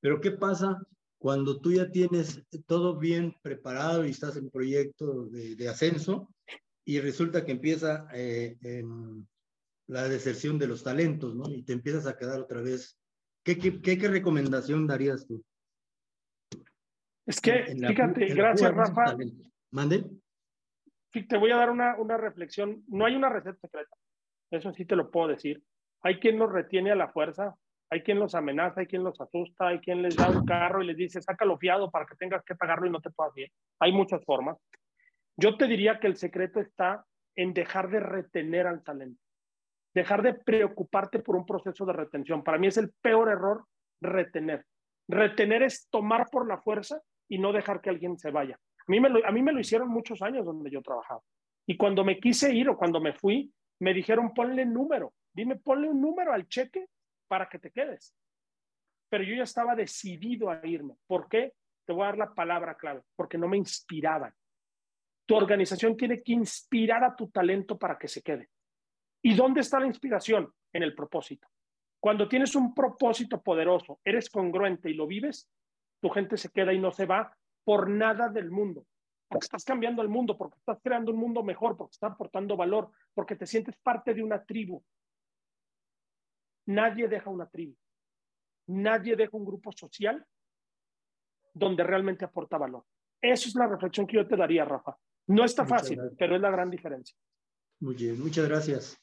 Pero ¿qué pasa cuando tú ya tienes todo bien preparado y estás en proyecto de, ascenso y resulta que empieza eh, la deserción de los talentos, ¿no? Y te empiezas a quedar otra vez. ¿Qué, qué, qué, recomendación darías tú? Es que, fíjate, gracias, Rafa. ¿Mande? te voy a dar una, una reflexión. No hay una receta secreta. Eso sí te lo puedo decir. Hay quien los retiene a la fuerza, hay quien los amenaza, hay quien los asusta, hay quien les da un carro y les dice, sácalo fiado para que tengas que pagarlo y no te puedas ir. Hay muchas formas. Yo te diría que el secreto está en dejar de retener al talento, dejar de preocuparte por un proceso de retención. Para mí es el peor error retener. Retener es tomar por la fuerza y no dejar que alguien se vaya. A mí, me lo, a mí me lo hicieron muchos años donde yo trabajaba. Y cuando me quise ir o cuando me fui, me dijeron, ponle número. Dime, ponle un número al cheque para que te quedes. Pero yo ya estaba decidido a irme. ¿Por qué? Te voy a dar la palabra clave. Porque no me inspiraban. Tu organización tiene que inspirar a tu talento para que se quede. ¿Y dónde está la inspiración? En el propósito. Cuando tienes un propósito poderoso, eres congruente y lo vives, tu gente se queda y no se va por nada del mundo. Porque estás cambiando el mundo, porque estás creando un mundo mejor, porque estás aportando valor, porque te sientes parte de una tribu. Nadie deja una tribu. Nadie deja un grupo social donde realmente aporta valor. Esa es la reflexión que yo te daría, Rafa. No está fácil, pero es la gran diferencia. Muy bien, muchas gracias.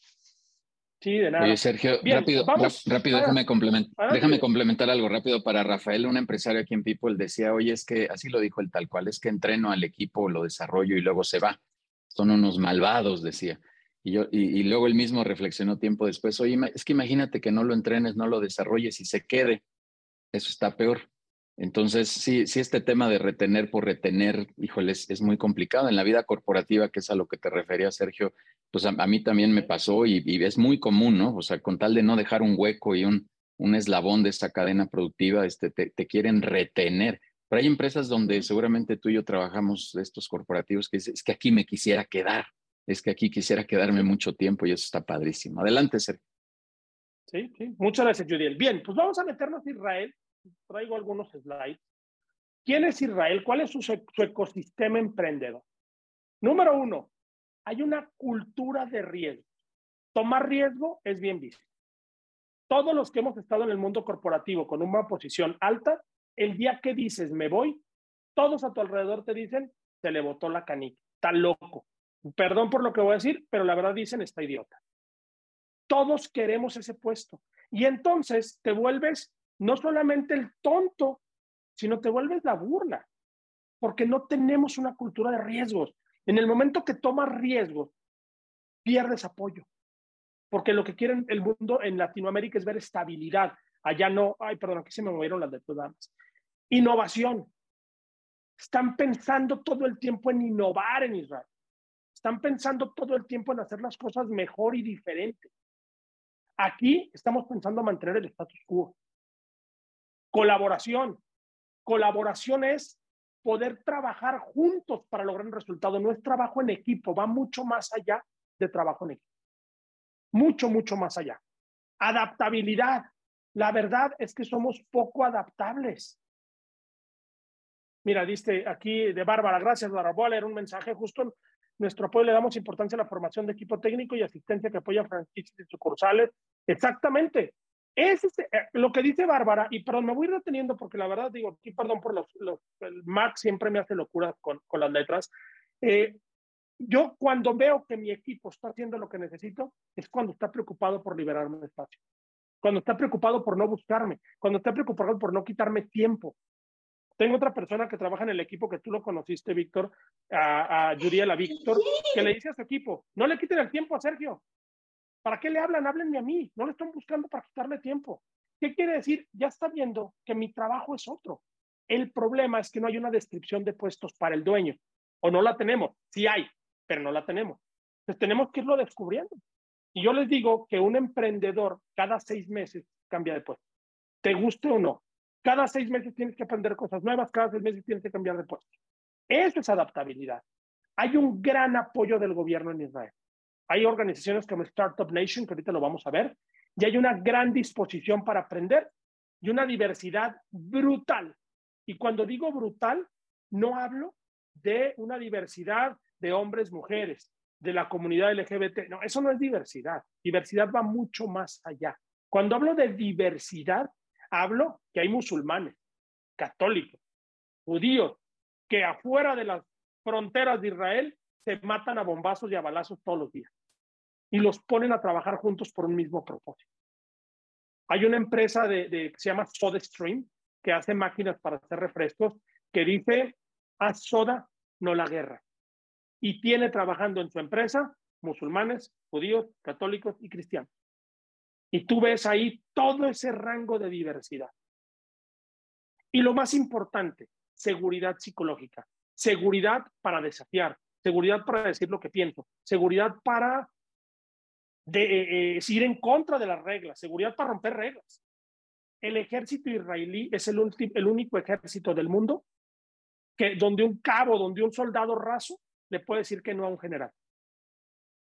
Sí, de nada. Oye, Sergio, rápido, rápido, déjame, complementar, déjame complementar algo rápido para Rafael, un empresario aquí en People, decía, oye, es que así lo dijo el tal cual, es que entreno al equipo, lo desarrollo y luego se va. Son unos malvados, decía. Y, yo, y, luego él mismo reflexionó tiempo después, oye, es que imagínate que no lo entrenes, no lo desarrolles y se quede. eso está peor. Entonces, sí, sí, este tema de retener por retener, híjole, es, muy complicado. En la vida corporativa, que es a lo que te refería, Sergio, pues a, mí también me pasó y, es muy común, ¿no? O sea, con tal de no dejar un hueco y un, un eslabón de esta cadena productiva, este, te, te quieren retener. Pero hay empresas donde seguramente tú y yo trabajamos estos corporativos que es que aquí me quisiera quedar, es que aquí quisiera quedarme mucho tiempo y eso está padrísimo. Adelante, Sergio. Sí, sí. Muchas gracias, Judiel. Bien, pues vamos a meternos a Israel traigo algunos slides. ¿Quién es Israel? ¿Cuál es su, ecosistema emprendedor? Número uno, hay una cultura de riesgo. Tomar riesgo es bien visto. Todos los que hemos estado en el mundo corporativo con una posición alta, el día que dices me voy, todos a tu alrededor te dicen se le botó la canica, está loco. Perdón por lo que voy a decir, pero la verdad dicen está idiota. Todos queremos ese puesto. Y entonces te vuelves no solamente el tonto, sino te vuelves la burla, porque no tenemos una cultura de riesgos. En el momento que tomas riesgos, pierdes apoyo, porque lo que quieren el mundo en Latinoamérica es ver estabilidad. Allá no, ay, perdón, aquí se me movieron las de damas. Innovación. Están pensando todo el tiempo en innovar en Israel. Están pensando todo el tiempo en hacer las cosas mejor y diferente. Aquí estamos pensando mantener el status quo. Colaboración. Colaboración es poder trabajar juntos para lograr un resultado. No es trabajo en equipo, va mucho más allá de trabajo en equipo. Mucho, mucho más allá. Adaptabilidad. La verdad es que somos poco adaptables. Mira, dice aquí de Bárbara, gracias Bárbara. Voy a leer un mensaje justo nuestro apoyo le damos importancia a la formación de equipo técnico y asistencia que apoya franquicias y sucursales. Exactamente. Es eh, lo que dice Bárbara, y perdón, me voy reteniendo porque la verdad digo, aquí perdón por los, los el Mac siempre me hace locura con, con las letras. Eh, yo cuando veo que mi equipo está haciendo lo que necesito, es cuando está preocupado por liberarme de espacio, cuando está preocupado por no buscarme, cuando está preocupado por no quitarme tiempo. Tengo otra persona que trabaja en el equipo que tú lo conociste, Víctor, a, a Yuriela Víctor, que le dice a su equipo, no le quiten el tiempo a Sergio, ¿Para qué le hablan? Háblenme a mí. No le están buscando para quitarle tiempo. ¿Qué quiere decir? Ya está viendo que mi trabajo es otro. El problema es que no hay una descripción de puestos para el dueño. O no la tenemos. Sí hay, pero no la tenemos. Entonces tenemos que irlo descubriendo. Y yo les digo que un emprendedor cada seis meses cambia de puesto. Te guste o no. Cada seis meses tienes que aprender cosas nuevas, cada seis meses tienes que cambiar de puesto. Eso es adaptabilidad. Hay un gran apoyo del gobierno en Israel. Hay organizaciones como Startup Nation, que ahorita lo vamos a ver, y hay una gran disposición para aprender y una diversidad brutal. Y cuando digo brutal, no hablo de una diversidad de hombres, mujeres, de la comunidad LGBT. No, eso no es diversidad. Diversidad va mucho más allá. Cuando hablo de diversidad, hablo que hay musulmanes, católicos, judíos, que afuera de las fronteras de Israel se matan a bombazos y a balazos todos los días y los ponen a trabajar juntos por un mismo propósito. Hay una empresa de, que se llama SodaStream que hace máquinas para hacer refrescos que dice, haz soda, no la guerra. Y tiene trabajando en su empresa musulmanes, judíos, católicos y cristianos. Y tú ves ahí todo ese rango de diversidad. Y lo más importante, seguridad psicológica, seguridad para desafiar, seguridad para decir lo que pienso, seguridad para de, eh, ir en contra de las reglas, seguridad para romper reglas. El ejército israelí es el, el único ejército del mundo que donde un cabo, donde un soldado raso le puede decir que no a un general.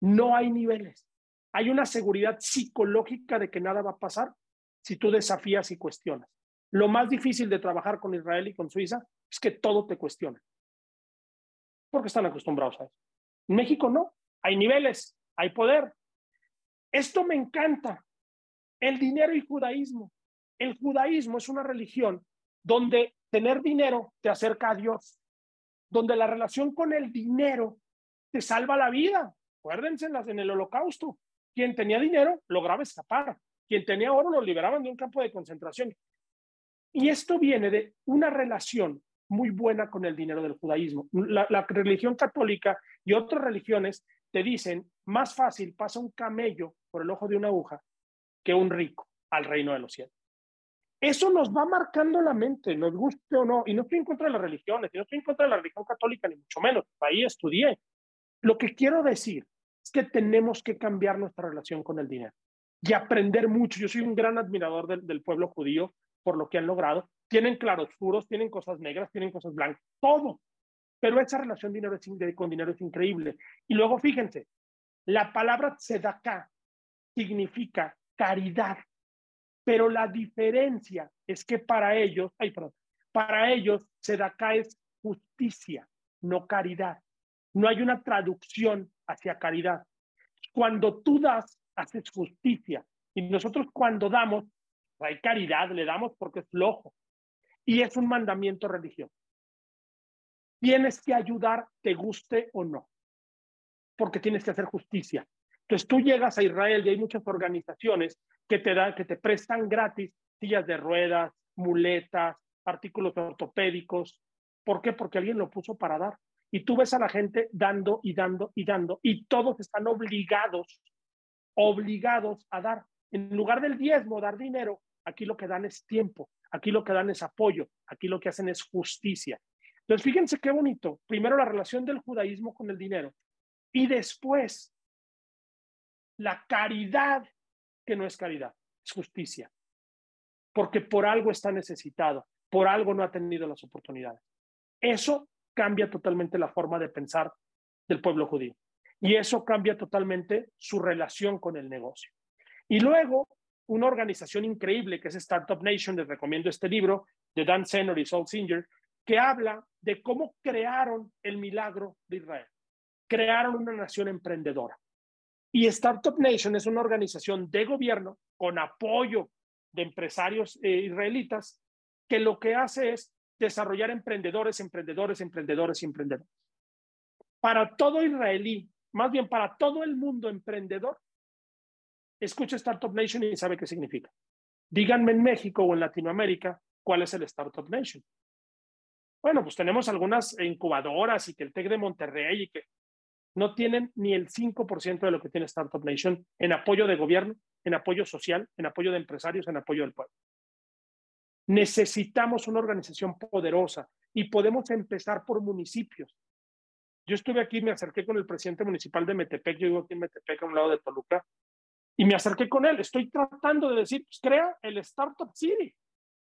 No hay niveles. Hay una seguridad psicológica de que nada va a pasar si tú desafías y cuestionas. Lo más difícil de trabajar con Israel y con Suiza es que todo te cuestiona porque están acostumbrados a eso. En México no, hay niveles, hay poder. Esto me encanta. El dinero y judaísmo. El judaísmo es una religión donde tener dinero te acerca a Dios, donde la relación con el dinero te salva la vida. Acuérdense en el holocausto. Quien tenía dinero lograba escapar. Quien tenía oro lo liberaban de un campo de concentración. Y esto viene de una relación muy buena con el dinero del judaísmo. La, religión católica y otras religiones te dicen, más fácil pasa un camello por el ojo de una aguja que un rico al reino de los cielos. Eso nos va marcando la mente, nos guste o no. Y no estoy en contra de las religiones, y no estoy en contra de la religión católica, ni mucho menos. Ahí estudié. Lo que quiero decir es que tenemos que cambiar nuestra relación con el dinero y aprender mucho. Yo soy un gran admirador del, del pueblo judío por lo que han logrado. Tienen claroscuros, tienen cosas negras, tienen cosas blancas, todo. Pero esa relación dinero con dinero es increíble. Y luego fíjense, la palabra tzedakah significa caridad, pero la diferencia es que para ellos, ay, perdón, para ellos tzedakah es justicia, no caridad. No hay una traducción hacia caridad. Cuando tú das, haces justicia. Y nosotros cuando damos, hay caridad, le damos porque es flojo. Y es un mandamiento religioso. Tienes que ayudar, te guste o no, porque tienes que hacer justicia. Entonces tú llegas a Israel y hay muchas organizaciones que te dan, que te prestan gratis sillas de ruedas, muletas, artículos ortopédicos. ¿Por qué? Porque alguien lo puso para dar. Y tú ves a la gente dando y dando y dando y todos están obligados, obligados a dar. En lugar del diezmo, dar dinero, aquí lo que dan es tiempo, aquí lo que dan es apoyo, aquí lo que hacen es justicia. Entonces, fíjense qué bonito. Primero la relación del judaísmo con el dinero y después la caridad, que no es caridad, es justicia. Porque por algo está necesitado, por algo no ha tenido las oportunidades. Eso cambia totalmente la forma de pensar del pueblo judío. Y eso cambia totalmente su relación con el negocio. Y luego, una organización increíble que es Startup Nation, les recomiendo este libro de Dan Senor y Saul Singer, que habla de cómo crearon el milagro de Israel. Crearon una nación emprendedora. Y Startup Nation es una organización de gobierno con apoyo de empresarios eh, israelitas que lo que hace es desarrollar emprendedores, emprendedores, emprendedores y emprendedores. Para todo israelí, más bien para todo el mundo emprendedor, escucha Startup Nation y sabe qué significa. Díganme en México o en Latinoamérica cuál es el Startup Nation. Bueno, pues tenemos algunas incubadoras y que el TEC de Monterrey y que no tienen ni el 5% de lo que tiene Startup Nation en apoyo de gobierno, en apoyo social, en apoyo de empresarios, en apoyo del pueblo. Necesitamos una organización poderosa y podemos empezar por municipios. Yo estuve aquí, me acerqué con el presidente municipal de Metepec, yo vivo aquí en Metepec, a un lado de Toluca, y me acerqué con él. Estoy tratando de decir, pues crea el Startup City,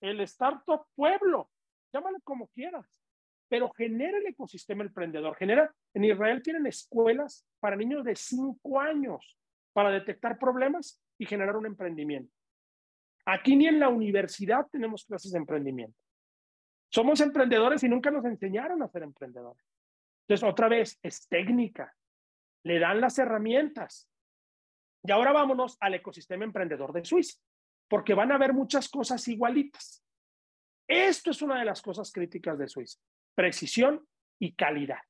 el Startup Pueblo, llámale como quieras, pero genera el ecosistema emprendedor. Genera, en Israel tienen escuelas para niños de 5 años para detectar problemas y generar un emprendimiento. Aquí ni en la universidad tenemos clases de emprendimiento. Somos emprendedores y nunca nos enseñaron a ser emprendedores. Entonces, otra vez, es técnica. Le dan las herramientas. Y ahora vámonos al ecosistema emprendedor de Suiza, porque van a haber muchas cosas igualitas. Esto es una de las cosas críticas de Suiza, precisión y calidad.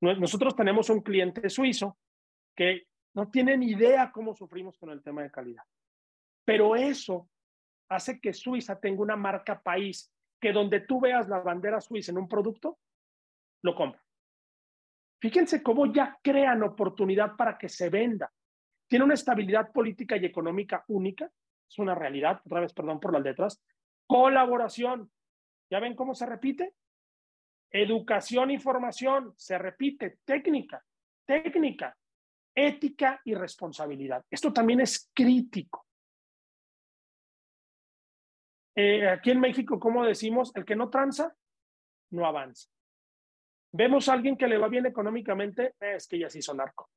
Nosotros tenemos un cliente suizo que no tiene ni idea cómo sufrimos con el tema de calidad. Pero eso hace que Suiza tenga una marca país que donde tú veas la bandera suiza en un producto, lo compra. Fíjense cómo ya crean oportunidad para que se venda. Tiene una estabilidad política y económica única, es una realidad, otra vez perdón por las letras. Colaboración, ¿ya ven cómo se repite? Educación y formación, se repite, técnica, técnica, ética y responsabilidad. Esto también es crítico. Eh, aquí en México, ¿cómo decimos? El que no tranza, no avanza. Vemos a alguien que le va bien económicamente, es que ya se hizo narco.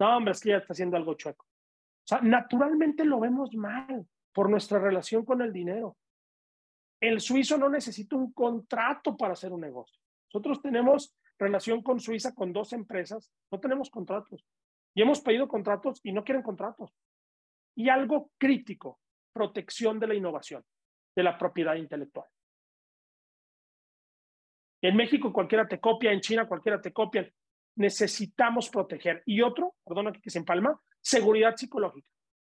No, hombre, es que ya está haciendo algo chueco. O sea, naturalmente lo vemos mal por nuestra relación con el dinero. El suizo no necesita un contrato para hacer un negocio. Nosotros tenemos relación con Suiza con dos empresas, no tenemos contratos. Y hemos pedido contratos y no quieren contratos. Y algo crítico, protección de la innovación de la propiedad intelectual. En México cualquiera te copia, en China cualquiera te copia. Necesitamos proteger. Y otro, perdón que se empalma, seguridad psicológica.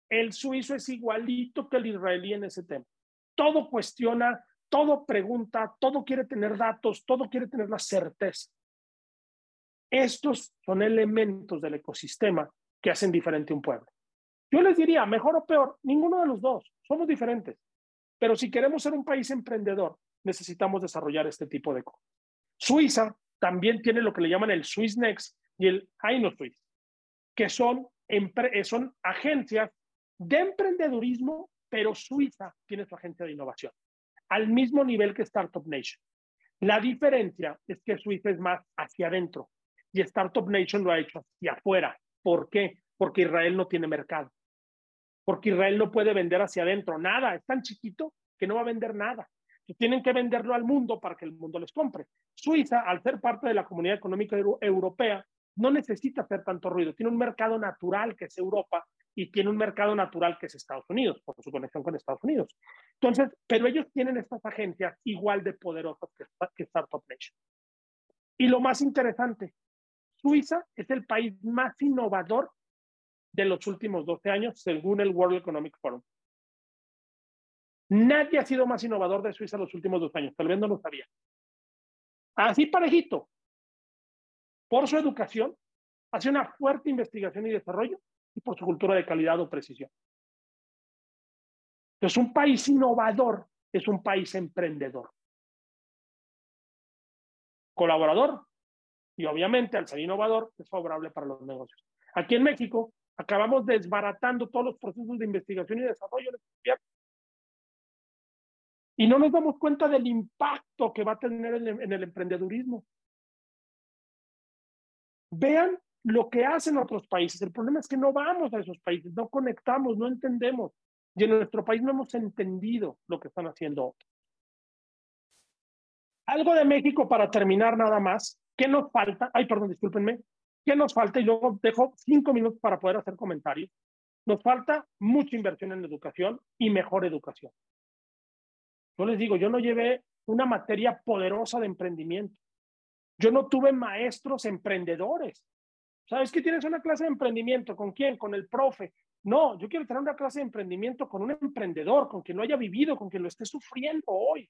El suizo es igualito que el israelí en ese tema. Todo cuestiona, todo pregunta, todo quiere tener datos, todo quiere tener la certeza. Estos son elementos del ecosistema que hacen diferente un pueblo. Yo les diría, mejor o peor, ninguno de los dos, somos diferentes Pero si queremos ser un país emprendedor, necesitamos desarrollar este tipo de cosas. Suiza también tiene lo que le llaman el Swiss Next y el Swiss, que son, son agencias de emprendedurismo, pero Suiza tiene su agencia de innovación, al mismo nivel que Startup Nation. La diferencia es que Suiza es más hacia adentro y Startup Nation lo ha hecho hacia afuera. ¿Por qué? Porque Israel no tiene mercado. Porque Israel no puede vender hacia adentro nada. Es tan chiquito que no va a vender nada. Tienen que venderlo al mundo para que el mundo les compre. Suiza, al ser parte de la comunidad económica europea, no necesita hacer tanto ruido. Tiene un mercado natural que es Europa y tiene un mercado natural que es Estados Unidos, por su conexión con Estados Unidos. Entonces, pero ellos tienen estas agencias igual de poderosas que, que Startup Nation. Y lo más interesante, Suiza es el país más innovador de los últimos 12 años, según el World Economic Forum. Nadie ha sido más innovador de Suiza los últimos dos años, tal vez no lo sabía. Así parejito, por su educación, hace una fuerte investigación y desarrollo y por su cultura de calidad o precisión. Entonces, un país innovador es un país emprendedor. Colaborador y obviamente al ser innovador es favorable para los negocios. Aquí en México acabamos desbaratando todos los procesos de investigación y desarrollo y no nos damos cuenta del impacto que va a tener en el emprendedurismo. Vean lo que hacen otros países. El problema es que no vamos a esos países, no conectamos, no entendemos. Y en nuestro país no hemos entendido lo que están haciendo otros. Algo de México para terminar nada más. ¿Qué nos falta? Ay, perdón, discúlpenme. ¿Qué nos falta? Y luego dejo cinco minutos para poder hacer comentarios. Nos falta mucha inversión en educación y mejor educación. Yo les digo, yo no llevé una materia poderosa de emprendimiento. Yo no tuve maestros emprendedores. ¿Sabes que tienes una clase de emprendimiento? ¿Con quién? Con el profe. No, yo quiero tener una clase de emprendimiento con un emprendedor, con quien lo haya vivido, con quien lo esté sufriendo hoy.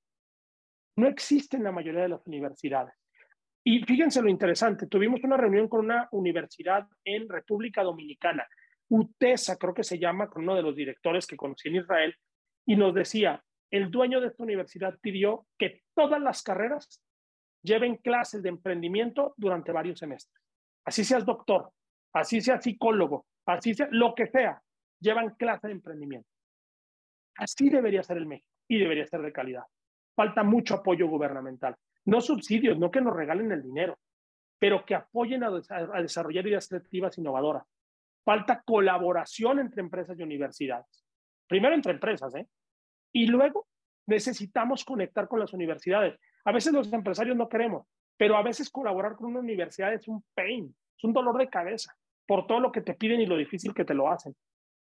No existe en la mayoría de las universidades. Y fíjense lo interesante, tuvimos una reunión con una universidad en República Dominicana, UTESA creo que se llama, con uno de los directores que conocí en Israel, y nos decía, el dueño de esta universidad pidió que todas las carreras lleven clases de emprendimiento durante varios semestres así seas doctor, así seas psicólogo, así sea lo que sea, llevan clase de emprendimiento. Así debería ser el México y debería ser de calidad. Falta mucho apoyo gubernamental, no subsidios, no que nos regalen el dinero, pero que apoyen a, desarrollar ideas creativas innovadoras. Falta colaboración entre empresas y universidades. Primero entre empresas, ¿eh? Y luego necesitamos conectar con las universidades. A veces los empresarios no queremos, pero a veces colaborar con una universidad es un pain, es un dolor de cabeza por todo lo que te piden y lo difícil que te lo hacen.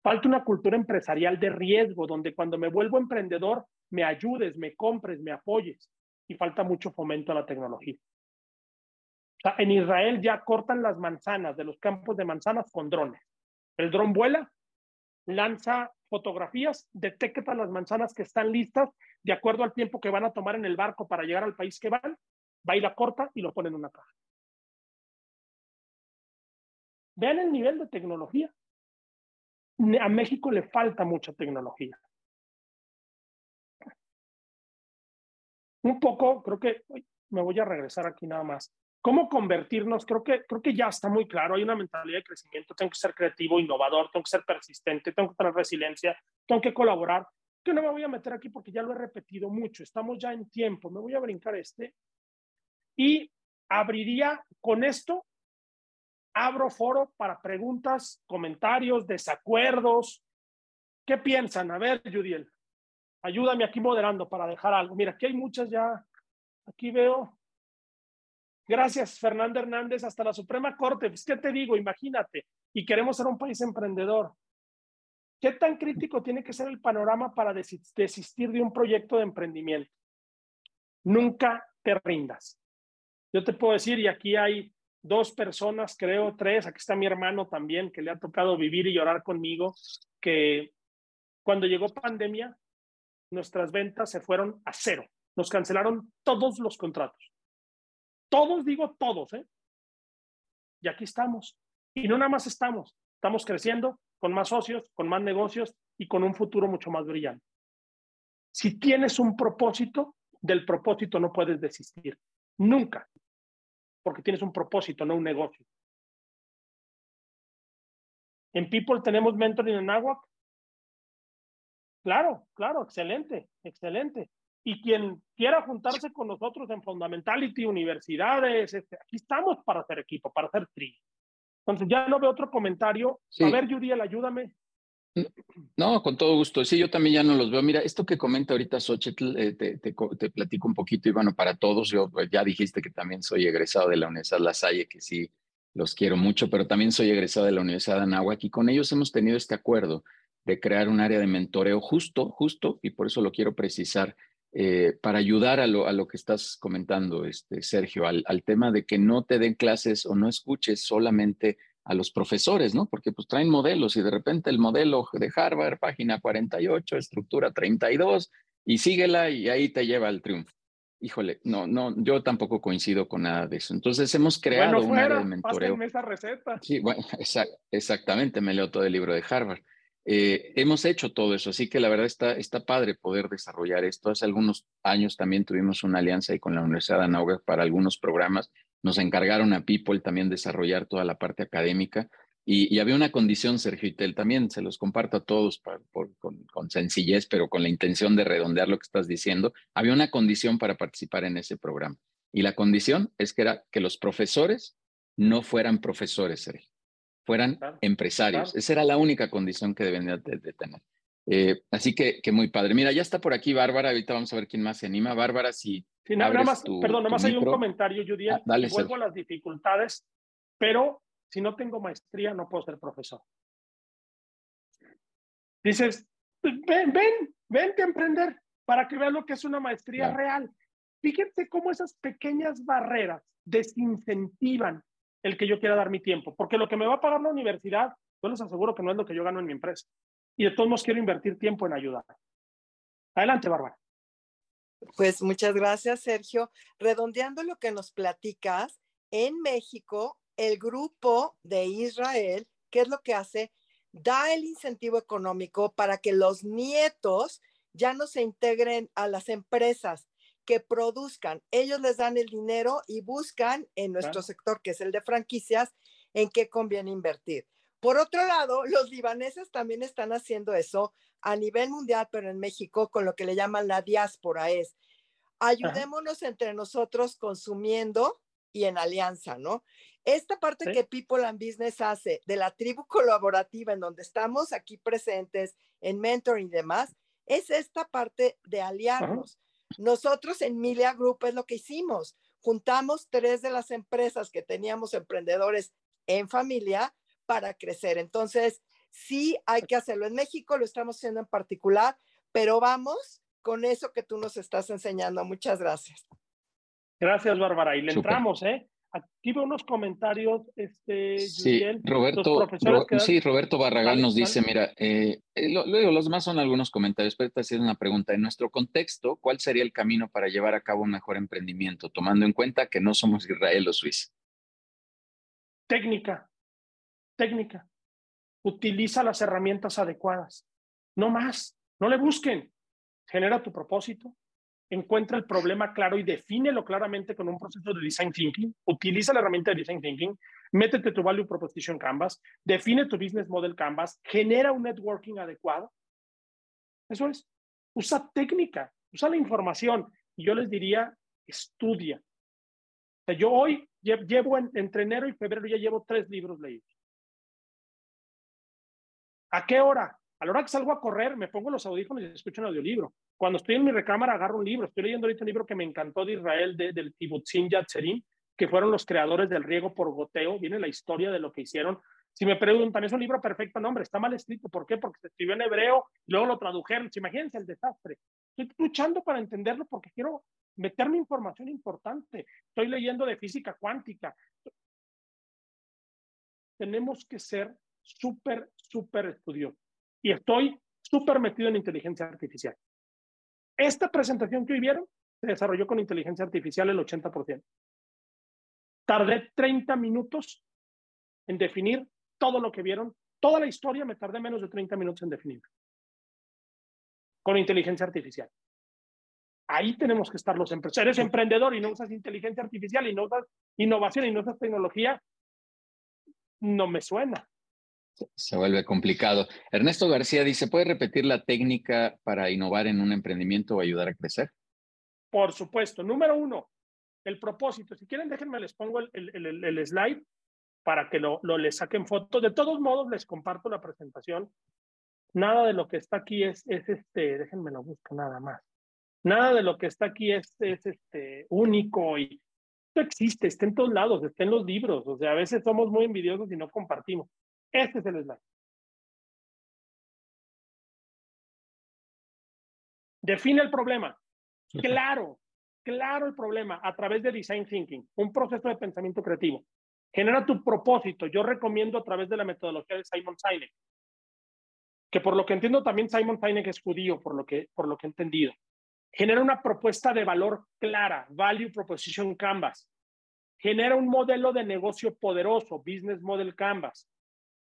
Falta una cultura empresarial de riesgo, donde cuando me vuelvo emprendedor, me ayudes, me compres, me apoyes. Y falta mucho fomento a la tecnología. en Israel ya cortan las manzanas de los campos de manzanas con drones. El dron vuela, lanza fotografías, detecta las manzanas que están listas de acuerdo al tiempo que van a tomar en el barco para llegar al país que van va y la corta y lo pone en una caja. Vean el nivel de tecnología. A México le falta mucha tecnología. Un poco, creo que me voy a regresar aquí nada más. ¿Cómo convertirnos? Creo que, creo que ya está muy claro. Hay una mentalidad de crecimiento. Tengo que ser creativo, innovador, tengo que ser persistente, tengo que tener resiliencia, tengo que colaborar. Que no me voy a meter aquí porque ya lo he repetido mucho. Estamos ya en tiempo. Me voy a brincar este. Y abriría con esto, abro foro para preguntas, comentarios, desacuerdos. ¿Qué piensan? A ver, Judiel, ayúdame aquí moderando para dejar algo. Mira, aquí hay muchas ya. Aquí veo. Gracias, Fernando Hernández, hasta la Suprema Corte. Pues, ¿qué te digo? Imagínate. Y queremos ser un país emprendedor. ¿Qué tan crítico tiene que ser el panorama para desistir de un proyecto de emprendimiento? Nunca te rindas. Yo te puedo decir, y aquí hay dos personas, creo, tres, aquí está mi hermano también, que le ha tocado vivir y llorar conmigo, que cuando llegó pandemia, nuestras ventas se fueron a cero. Nos cancelaron todos los contratos. Todos, digo todos, ¿eh? Y aquí estamos. Y no nada más estamos, estamos creciendo con más socios, con más negocios y con un futuro mucho más brillante. Si tienes un propósito, del propósito no puedes desistir. Nunca. Porque tienes un propósito, no un negocio. En People tenemos mentoring en agua. Claro, claro, excelente, excelente. Y quien quiera juntarse con nosotros en Fundamentality, universidades, este, aquí estamos para hacer equipo, para hacer tri. Entonces ya no veo otro comentario. A ver, Judiel, ayúdame. No, con todo gusto. Sí, yo también ya no los veo. Mira, esto que comenta ahorita Xochitl, eh, te, te, te, platico un poquito y bueno, para todos, yo pues, ya dijiste que también soy egresado de la Universidad La Salle, que sí los quiero mucho, pero también soy egresado de la Universidad de Anáhuac y con ellos hemos tenido este acuerdo de crear un área de mentoreo justo, justo, y por eso lo quiero precisar, eh, para ayudar a lo, a lo, que estás comentando, este, Sergio, al, al, tema de que no te den clases o no escuches solamente a los profesores, ¿no? Porque pues traen modelos y de repente el modelo de Harvard, página 48, estructura 32, y síguela y ahí te lleva al triunfo. Híjole, no, no, yo tampoco coincido con nada de eso. Entonces hemos creado un área de mentoreo. esa receta. Sí, bueno, exactamente, me leo todo el libro de Harvard. Eh, hemos hecho todo eso, así que la verdad está, está padre poder desarrollar esto. Hace algunos años también tuvimos una alianza ahí con la Universidad de Anáhuac para algunos programas. Nos encargaron a People también desarrollar toda la parte académica y, había una condición, Sergio y también se los comparto a todos con, con sencillez, pero con la intención de redondear lo que estás diciendo. Había una condición para participar en ese programa y la condición es que era que los profesores no fueran profesores, Sergio fueran empresarios. Esa era la única condición que deben de, tener. Eh, así que, que, muy padre. Mira, ya está por aquí Bárbara. Ahorita vamos a ver quién más se anima. Bárbara, si. Sí, nada, más, perdón, nada más hay un comentario, Judy. Ah, vuelvo a las dificultades, pero si no tengo maestría, no puedo ser profesor. Dices, ven, ven, vente a emprender para que vean lo que es una maestría real. Fíjense cómo esas pequeñas barreras desincentivan el que yo quiera dar mi tiempo, porque lo que me va a pagar la universidad, yo les aseguro que no es lo que yo gano en mi empresa. Y de todos modos quiero invertir tiempo en ayudar. Adelante, Bárbara. Pues muchas gracias, Sergio. Redondeando lo que nos platicas, en México, el grupo de Israel, ¿qué es lo que hace? Da el incentivo económico para que los nietos ya no se integren a las empresas, que produzcan. Ellos les dan el dinero y buscan en nuestro sector, que es el de franquicias, en qué conviene invertir. Por otro lado, los libaneses también están haciendo eso a nivel mundial, pero en México con lo que le llaman la diáspora es ayudémonos entre nosotros consumiendo y en alianza, ¿no? Esta parte que People and Business hace de la tribu colaborativa en donde estamos aquí presentes en mentoring y demás, es esta parte de aliarnos. Nosotros en Milia Group es lo que hicimos. Juntamos tres de las empresas que teníamos emprendedores en familia para crecer. Entonces, sí hay que hacerlo. En México lo estamos haciendo en particular, pero vamos con eso que tú nos estás enseñando. Muchas gracias. Gracias, Bárbara. Y le entramos, ¿eh? Aquí veo unos comentarios, este, sí, Roberto, sí, Roberto Barragán nos dice, mira, eh, eh luego los más son algunos comentarios, pero esta es una pregunta. En nuestro contexto, ¿cuál sería el camino para llevar a cabo un mejor emprendimiento, tomando en cuenta que no somos Israel o Suiza? Técnica, técnica. Utiliza las herramientas adecuadas. No más, no le busquen. Genera tu propósito, encuentra el problema claro y defínelo claramente con un proceso de design thinking, utiliza la herramienta de design thinking, métete tu value proposition canvas, define tu business model canvas, genera un networking adecuado. Eso es, usa técnica, usa la información. Y yo les diría, estudia. yo hoy llevo entre enero y febrero ya llevo tres libros leídos. ¿A qué hora? A la hora que salgo a correr, me pongo los audífonos y escucho un audiolibro. Cuando estoy en mi recámara, agarro un libro. Estoy leyendo ahorita un libro que me encantó de Israel, de, del Tibutzin Yatzerim, que fueron los creadores del riego por goteo. Viene la historia de lo que hicieron. Si me preguntan, ¿es un libro perfecto? No, hombre, está mal escrito. ¿Por qué? Porque se escribió en hebreo, luego lo tradujeron. Imagínense el desastre. Estoy luchando para entenderlo porque quiero meterme información importante. Estoy leyendo de física cuántica. Tenemos que ser súper, súper estudiosos y estoy súper metido en inteligencia artificial. Esta presentación que hoy vieron se desarrolló con inteligencia artificial el 80%. Tardé 30 minutos en definir todo lo que vieron. Toda la historia me tardé menos de 30 minutos en definir. Con inteligencia artificial. Ahí tenemos que estar los empresarios. Eres emprendedor y no usas inteligencia artificial y no usas innovación y no usas tecnología, no me suena. Se vuelve complicado. Ernesto García dice, ¿puede repetir la técnica para innovar en un emprendimiento o ayudar a crecer? Por supuesto. Número uno, el propósito. Si quieren, déjenme, les pongo el, el, el, slide para que lo, lo les saquen fotos. De todos modos, les comparto la presentación. Nada de lo que está aquí es, es este, déjenme lo busco nada más. Nada de lo que está aquí es, es este, único y esto existe, está en todos lados, está en los libros. O sea, a veces somos muy envidiosos y no compartimos. Este es el slide. Define el problema. Claro, claro el problema a través de design thinking, un proceso de pensamiento creativo. Genera tu propósito. Yo recomiendo a través de la metodología de Simon Sinek, que por lo que entiendo también Simon Sinek es judío, por lo que, por lo que he entendido. Genera una propuesta de valor clara, Value Proposition Canvas. Genera un modelo de negocio poderoso, Business Model Canvas.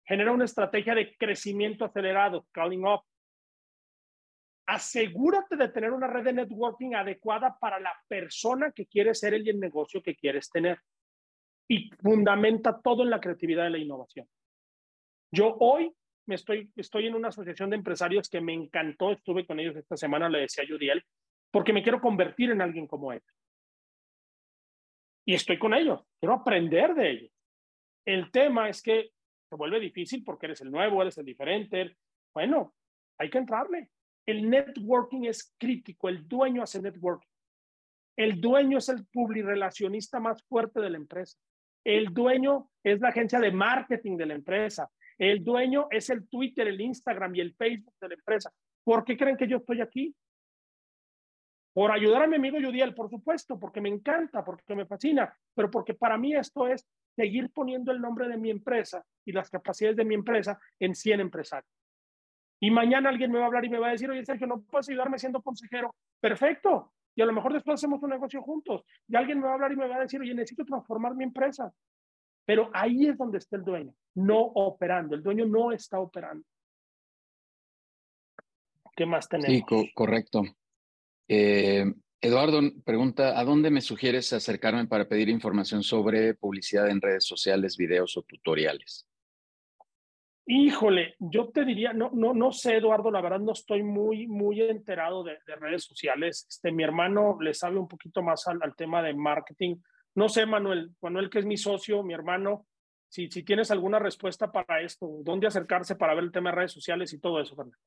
Genera una estrategia de crecimiento acelerado, Calling Up. Asegúrate de tener una red de networking adecuada para la persona que quieres ser y el negocio que quieres tener. Y fundamenta todo en la creatividad y la innovación. Yo hoy me estoy, estoy en una asociación de empresarios que me encantó, estuve con ellos esta semana, le decía a Judiel, porque me quiero convertir en alguien como él. Y estoy con ellos, quiero aprender de ellos. El tema es que se vuelve difícil porque eres el nuevo, eres el diferente. Bueno, hay que entrarle. El networking es crítico, el dueño hace networking. El dueño es el publirelacionista más fuerte de la empresa. El dueño es la agencia de marketing de la empresa. El dueño es el Twitter, el Instagram y el Facebook de la empresa. ¿Por qué creen que yo estoy aquí? Por ayudar a mi amigo Yudiel, por supuesto, porque me encanta, porque me fascina, pero porque para mí esto es seguir poniendo el nombre de mi empresa y las capacidades de mi empresa en 100 empresarios. Y mañana alguien me va a hablar y me va a decir, oye, Sergio, ¿no puedes ayudarme siendo consejero? Perfecto. Y a lo mejor después hacemos un negocio juntos. Y alguien me va a hablar y me va a decir, oye, necesito transformar mi empresa. Pero ahí es donde está el dueño, no operando. El dueño no está operando. ¿Qué más tenemos? Sí, correcto. Eh, Eduardo pregunta, ¿a dónde me sugieres acercarme para pedir información sobre publicidad en redes sociales, videos o tutoriales? Híjole, yo te diría, no, no, no sé, Eduardo, la verdad no estoy muy, muy enterado de, redes sociales. Este, mi hermano le sabe un poquito más al, tema de marketing. No sé, Manuel, Manuel que es mi socio, mi hermano, si, si tienes alguna respuesta para esto, dónde acercarse para ver el tema de redes sociales y todo eso, Fernando.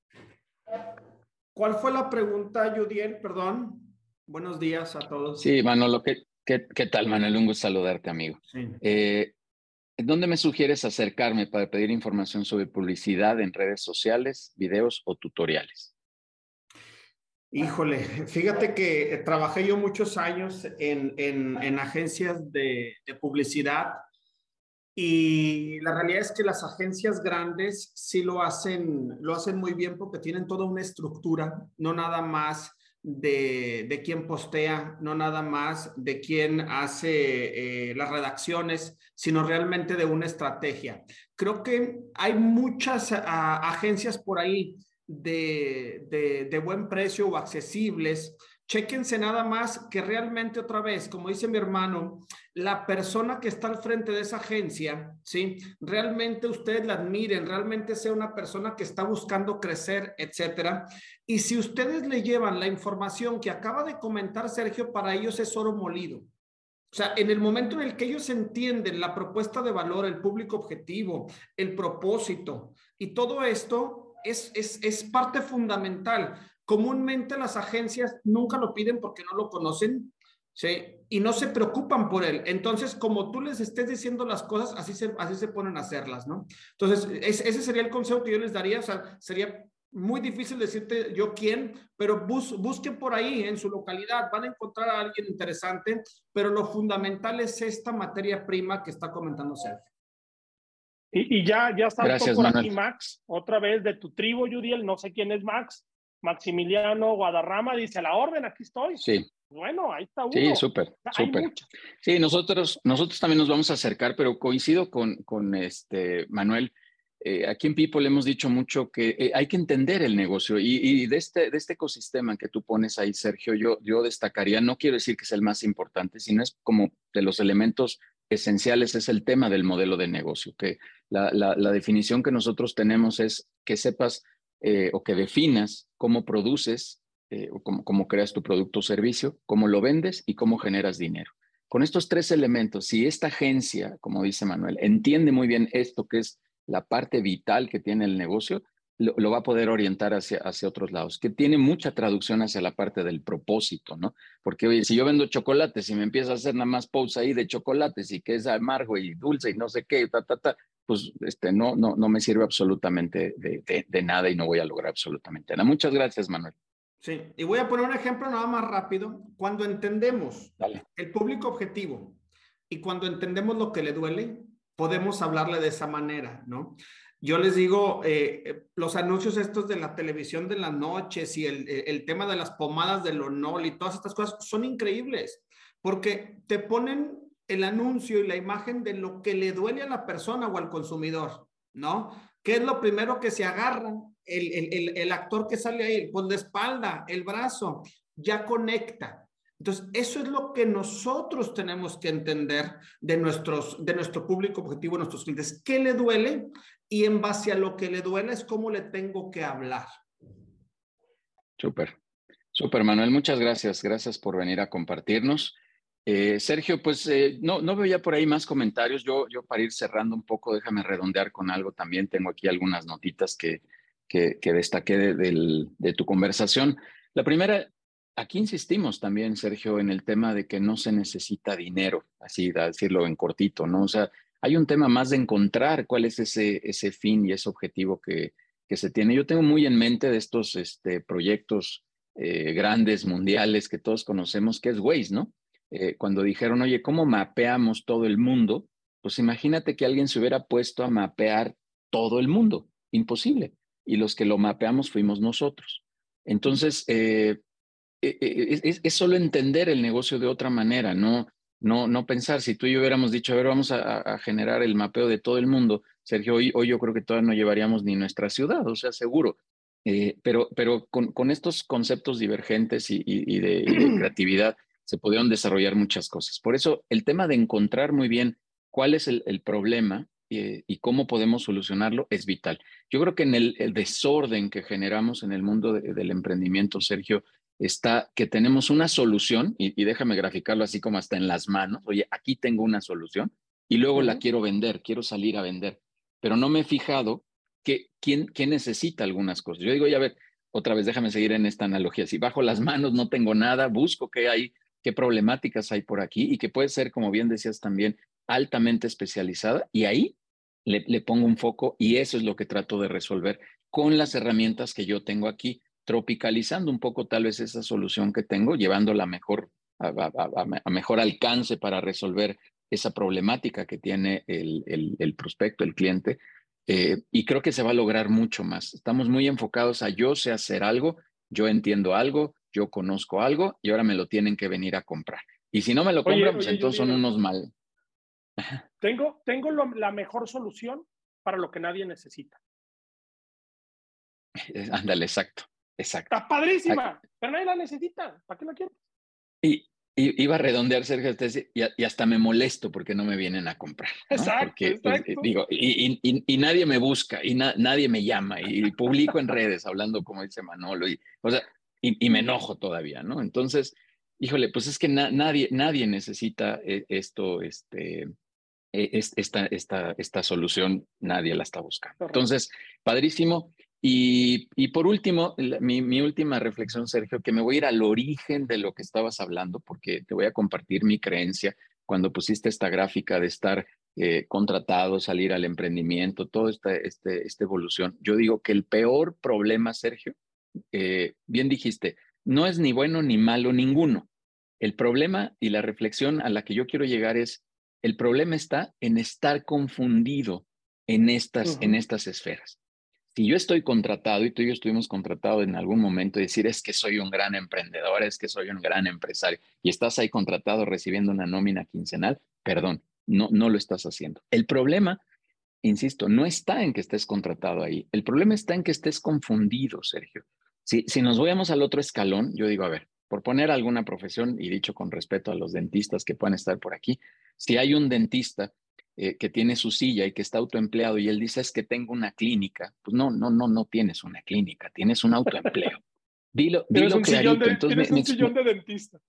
¿Cuál fue la pregunta, Judiel? Perdón. Buenos días a todos. Sí, Manolo, ¿qué, qué, tal, Manuel? Un gusto saludarte, amigo. Sí. Eh, ¿Dónde me sugieres acercarme para pedir información sobre publicidad en redes sociales, videos o tutoriales? Híjole, fíjate que trabajé yo muchos años en, en, en agencias de, de, publicidad y la realidad es que las agencias grandes sí lo hacen, lo hacen muy bien porque tienen toda una estructura, no nada más de, de quién postea, no nada más de quién hace eh, las redacciones, sino realmente de una estrategia. Creo que hay muchas agencias por ahí de, de buen precio o accesibles Chéquense nada más que realmente otra vez, como dice mi hermano, la persona que está al frente de esa agencia, ¿sí? Realmente ustedes la admiren, realmente sea una persona que está buscando crecer, etcétera. Y si ustedes le llevan la información que acaba de comentar Sergio, para ellos es oro molido. O sea, en el momento en el que ellos entienden la propuesta de valor, el público objetivo, el propósito y todo esto es, es, es parte fundamental comúnmente las agencias nunca lo piden porque no lo conocen, ¿sí? Y no se preocupan por él. Entonces, como tú les estés diciendo las cosas, así se, así se ponen a hacerlas, ¿no? Entonces, ese sería el consejo que yo les daría. O sea, sería muy difícil decirte yo quién, pero busquen por ahí en su localidad, van a encontrar a alguien interesante, pero lo fundamental es esta materia prima que está comentando Sergio. Y, ya, ya está por aquí Max, otra vez de tu tribu, Judiel, no sé quién es Max, Maximiliano Guadarrama dice, a la orden, aquí estoy. Sí. Bueno, ahí está uno. Sí, súper, súper. Sí, nosotros, nosotros también nos vamos a acercar, pero coincido con, con este Manuel. eh, aquí en People hemos dicho mucho que eh, hay que entender el negocio y, de, este, de este ecosistema que tú pones ahí, Sergio, yo, yo destacaría, no quiero decir que es el más importante, sino es como de los elementos esenciales, es el tema del modelo de negocio, que la, la, definición que nosotros tenemos es que sepas eh, o que definas cómo produces o cómo, creas tu producto o servicio, cómo lo vendes y cómo generas dinero. Con estos tres elementos, si esta agencia, como dice Manuel, entiende muy bien esto que es la parte vital que tiene el negocio, lo, va a poder orientar hacia, hacia otros lados, que tiene mucha traducción hacia la parte del propósito, ¿no? Porque, oye, si yo vendo chocolates y me empiezo a hacer nada más posts ahí de chocolates y que es amargo y dulce y no sé qué, ta, ta, ta, pues este, no, no, no me sirve absolutamente de, de, nada y no voy a lograr absolutamente nada. Muchas gracias, Manuel. Sí, y voy a poner un ejemplo nada más rápido. Cuando entendemos el público objetivo y cuando entendemos lo que le duele, podemos hablarle de esa manera, ¿no? Yo les digo, eh, eh, los anuncios estos de la televisión de las noches y el, eh, el tema de las pomadas del Lonol y todas estas cosas son increíbles, porque te ponen el anuncio y la imagen de lo que le duele a la persona o al consumidor, ¿no? ¿Qué es lo primero que se agarran? El, el, el actor que sale ahí, pues la espalda, el brazo, ya conecta. Entonces, eso es lo que nosotros tenemos que entender de, nuestros, de nuestro público objetivo, nuestros clientes. ¿Qué le duele? Y en base a lo que le duele es cómo le tengo que hablar. Súper, súper, Manuel. Muchas gracias. Gracias por venir a compartirnos. Eh, Sergio, pues eh, no, no veo ya por ahí más comentarios. Yo, para ir cerrando un poco, déjame redondear con algo también. Tengo aquí algunas notitas que, destaqué de, tu conversación. La primera, Aquí insistimos también, Sergio, en el tema de que no se necesita dinero, así decirlo en cortito, ¿no? O sea, hay un tema más de encontrar cuál es ese, fin y ese objetivo que, que se tiene. Yo tengo muy en mente de estos este, proyectos eh, grandes, mundiales, que todos conocemos, que es Waze, ¿no? Eh, cuando dijeron, oye, ¿cómo mapeamos todo el mundo? Pues imagínate que alguien se hubiera puesto a mapear todo el mundo. Imposible. Y los que lo mapeamos fuimos nosotros. Entonces, eh, e, e, es, es, solo entender el negocio de otra manera, no, no, no pensar. Si tú y yo hubiéramos dicho, a ver, vamos a, generar el mapeo de todo el mundo, Sergio, hoy, hoy yo creo que todavía no llevaríamos ni nuestra ciudad, o sea, seguro. Eh, pero pero con, con, estos conceptos divergentes y, y, de, creatividad se pudieron desarrollar muchas cosas. Por eso el tema de encontrar muy bien cuál es el, el problema eh, y cómo podemos solucionarlo es vital. Yo creo que en el, el desorden que generamos en el mundo del emprendimiento, Sergio, está que tenemos una solución, y, déjame graficarlo así como hasta en las manos, oye, aquí tengo una solución, y luego la quiero vender, quiero salir a vender, pero no me he fijado que quién, quién necesita algunas cosas. Yo digo, ya ver, otra vez déjame seguir en esta analogía, si bajo las manos no tengo nada, busco qué hay, qué problemáticas hay por aquí, y que puede ser, como bien decías también, altamente especializada, y ahí le, pongo un foco, y eso es lo que trato de resolver con las herramientas que yo tengo aquí tropicalizando un poco tal vez esa solución que tengo, llevándola mejor, a, mejor alcance para resolver esa problemática que tiene el, el, prospecto, el cliente. Eh, y creo que se va a lograr mucho más. Estamos muy enfocados a yo sé hacer algo, yo entiendo algo, yo conozco algo y ahora me lo tienen que venir a comprar. Y si no me lo compran, pues entonces son unos mal. Tengo, tengo la mejor solución para lo que nadie necesita. Ándale, exacto. Exacto. Está padrísima, pero nadie la necesita. ¿Para qué la quieres? Y, iba a redondear, Sergio, y, hasta me molesto porque no me vienen a comprar. Exacto, porque, pues, digo, y, nadie me busca, y nadie me llama, y publico en redes hablando como dice Manolo, y, o sea, y, me enojo todavía, ¿no? Entonces, híjole, pues es que nadie, nadie necesita eh, esto, este, e, esta, esta, esta solución, nadie la está buscando. Entonces, padrísimo. Y, por último, mi, última reflexión, Sergio, que me voy a ir al origen de lo que estabas hablando, porque te voy a compartir mi creencia cuando pusiste esta gráfica de estar eh, contratado, salir al emprendimiento, toda esta, este, esta evolución. Yo digo que el peor problema, Sergio, eh, bien dijiste, no es ni bueno ni malo ninguno. El problema y la reflexión a la que yo quiero llegar es, el problema está en estar confundido en estas, en estas esferas si yo estoy contratado y tú y yo estuvimos contratados en algún momento, decir es que soy un gran emprendedor, es que soy un gran empresario y estás ahí contratado recibiendo una nómina quincenal, perdón, no, no lo estás haciendo. El problema insisto, no está en que estés contratado ahí. El problema está en que estés confundido, Sergio. Si, si nos vamos al otro escalón, yo digo, a ver, por poner alguna profesión, y dicho con respeto a los dentistas que puedan estar por aquí, si hay un dentista eh, que tiene su silla y que está autoempleado y él dice es que tengo una clínica, pues no, no, no, no tienes una clínica, tienes un autoempleo. Dilo, dilo clarito. De, Entonces, un sillón de dentista.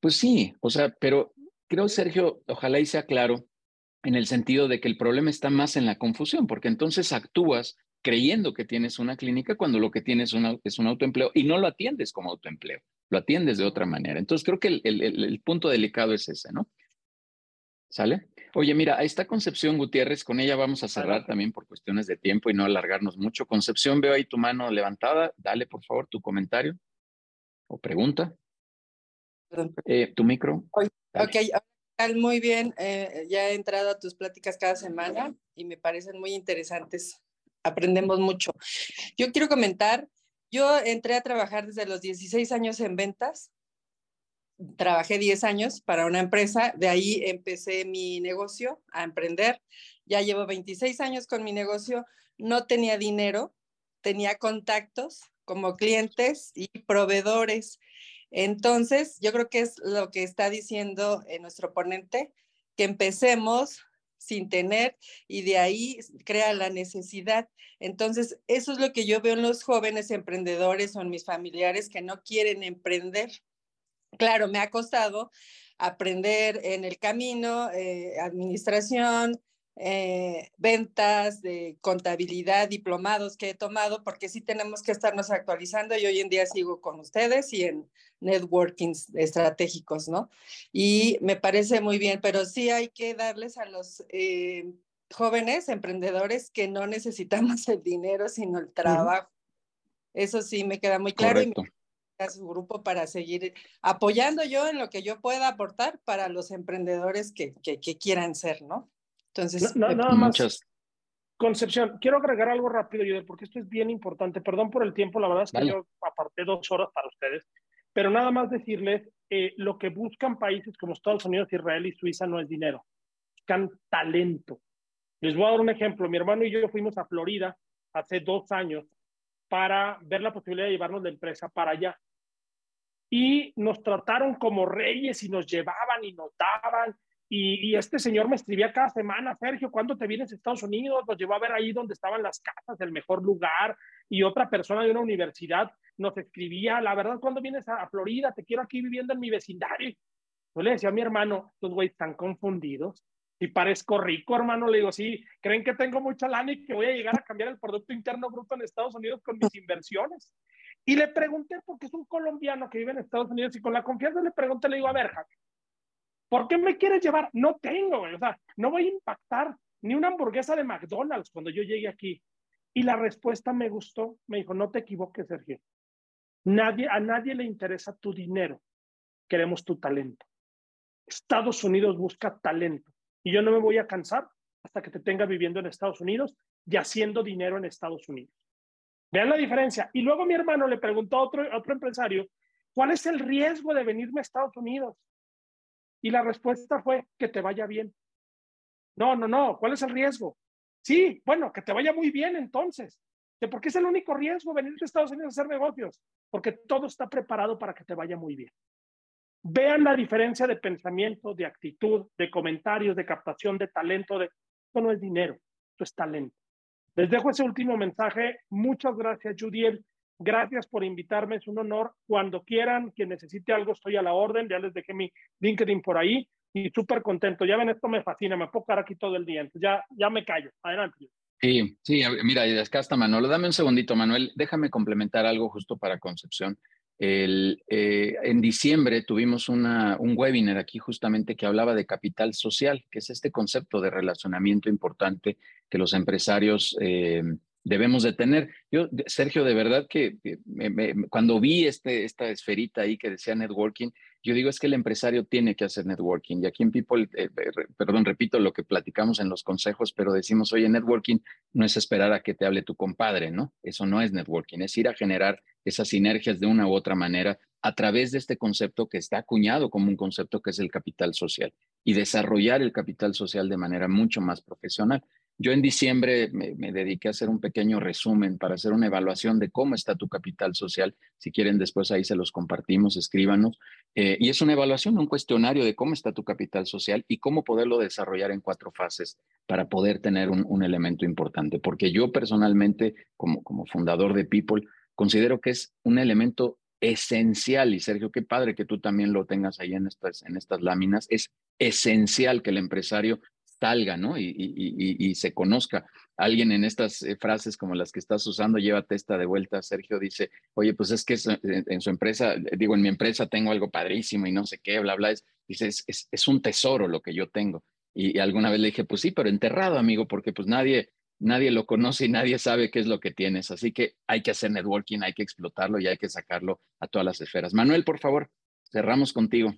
Pues sí, o sea, pero creo, Sergio, ojalá y sea claro en el sentido de que el problema está más en la confusión, porque entonces actúas creyendo que tienes una clínica cuando lo que tienes es un autoempleo y no lo atiendes como autoempleo, lo atiendes de otra manera. Entonces creo que el, punto delicado es ese, ¿no? ¿Sale? Oye, mira, ahí está Concepción Gutiérrez, con ella vamos a cerrar también por cuestiones de tiempo y no alargarnos mucho. Concepción, veo ahí tu mano levantada, dale por favor tu comentario o pregunta. Eh, tu micro. Ok, muy bien. Eh, ya he entrado a tus pláticas cada semana y me parecen muy interesantes aprendemos mucho. Yo quiero comentar, yo entré a trabajar desde los 16 años en ventas, trabajé 10 años para una empresa, de ahí empecé mi negocio a emprender, ya llevo 26 años con mi negocio, no tenía dinero, tenía contactos como clientes y proveedores. Entonces, yo creo que es lo que está diciendo eh, nuestro ponente, que empecemos sin tener y de ahí crea la necesidad. Entonces, eso es lo que yo veo en los jóvenes emprendedores o en mis familiares que no quieren emprender. Claro, me ha costado aprender en el camino, eh, administración, eh, ventas, de contabilidad, diplomados que he tomado, porque sí tenemos que estarnos actualizando y hoy en día sigo con ustedes y en networkings estratégicos, ¿no? Y me parece muy bien, pero sí hay que darles a los eh, jóvenes emprendedores que no necesitamos el dinero, sino el trabajo. Eso sí me queda muy claro. Y a su grupo para seguir apoyando yo en lo que yo pueda aportar para los emprendedores que, que quieran ser, ¿no? Entonces, nada más. Concepción, quiero agregar algo rápido, yo porque esto es bien importante. Perdón por el tiempo, la verdad es que yo aparté dos horas para ustedes, pero nada más decirles, eh, lo que buscan países como Estados Unidos, Israel y Suiza no es dinero, buscan talento. Les voy a dar un ejemplo. Mi hermano y yo fuimos a Florida hace dos años para ver la posibilidad de llevarnos la empresa para allá. Y nos trataron como reyes y nos llevaban y nos daban y, este señor me escribía cada semana, Sergio, ¿cuándo te vienes a Estados Unidos? Nos llevó a ver ahí donde estaban las casas, el mejor lugar. Y otra persona de una universidad nos escribía, la verdad, ¿cuándo vienes a, Florida? Te quiero aquí viviendo en mi vecindario. Yo le decía a mi hermano, los güeyes están confundidos. Y parezco rico, hermano. Le digo, sí, creen que tengo mucha lana y que voy a llegar a cambiar el Producto Interno Bruto en Estados Unidos con mis inversiones. Y le pregunté, porque es un colombiano que vive en Estados Unidos, y con la confianza le pregunté, le digo, a ver, ¿Por qué me quieres llevar? No tengo, O sea, no voy a impactar ni una hamburguesa de McDonald's cuando yo llegue aquí. Y la respuesta me gustó. Me dijo, no te equivoques, Sergio. Nadie, a nadie le interesa tu dinero. Queremos tu talento. Estados Unidos busca talento. Y yo no me voy a cansar hasta que te tenga viviendo en Estados Unidos y haciendo dinero en Estados Unidos. Vean la diferencia. Y luego mi hermano le preguntó a otro, a otro empresario, ¿cuál es el riesgo de venirme a Estados Unidos? Y la respuesta fue que te vaya bien. No, no, no, ¿cuál es el riesgo? Sí, bueno, que te vaya muy bien entonces. ¿Por qué es el único riesgo venir a Estados Unidos a hacer negocios? Porque todo está preparado para que te vaya muy bien. Vean la diferencia de pensamiento, de actitud, de comentarios, de captación de talento. De... Esto no es dinero, esto es talento. Les dejo ese último mensaje. Muchas gracias, Judiel. Gracias por invitarme, es un honor. Cuando quieran, quien necesite algo, estoy a la orden. Ya les dejé mi LinkedIn por ahí y súper contento. Ya ven, esto me fascina, me puedo quedar aquí todo el día. Entonces ya, ya me callo. Adelante. Sí, sí, mira, acá está Manuel. Dame un segundito, Manuel. Déjame complementar algo justo para Concepción. El, eh, en diciembre tuvimos una, un webinar aquí justamente que hablaba de capital social, que es este concepto de relacionamiento importante que los empresarios eh, debemos de tener. Yo, Sergio, de verdad que cuando vi este, esta esferita ahí que decía networking, yo digo es que el empresario tiene que hacer networking. Y aquí en People, eh, eh, perdón, repito lo que platicamos en los consejos, pero decimos, oye, networking no es esperar a que te hable tu compadre, ¿no? Eso no es networking, es ir a generar esas sinergias de una u otra manera a través de este concepto que está acuñado como un concepto que es el capital social y desarrollar el capital social de manera mucho más profesional. Yo en diciembre me, dediqué a hacer un pequeño resumen para hacer una evaluación de cómo está tu capital social. Si quieren, después ahí se los compartimos, escríbanos. Eh, y es una evaluación, un cuestionario de cómo está tu capital social y cómo poderlo desarrollar en cuatro fases para poder tener un, elemento importante. Porque yo personalmente, como, como fundador de People, considero que es un elemento esencial, y Sergio, qué padre que tú también lo tengas ahí en estas, en estas láminas, es esencial que el empresario salga, ¿no? Y, se conozca. Alguien en estas eh, frases como las que estás usando, llévate esta de vuelta, Sergio dice, oye, pues es que en, su empresa, eh, digo, en mi empresa tengo algo padrísimo y no sé qué, bla, bla, es, dice, es, es, un tesoro lo que yo tengo. Y, alguna vez le dije, pues sí, pero enterrado, amigo, porque pues nadie, nadie lo conoce y nadie sabe qué es lo que tienes. Así que hay que hacer networking, hay que explotarlo y hay que sacarlo a todas las esferas. Manuel, por favor, cerramos contigo.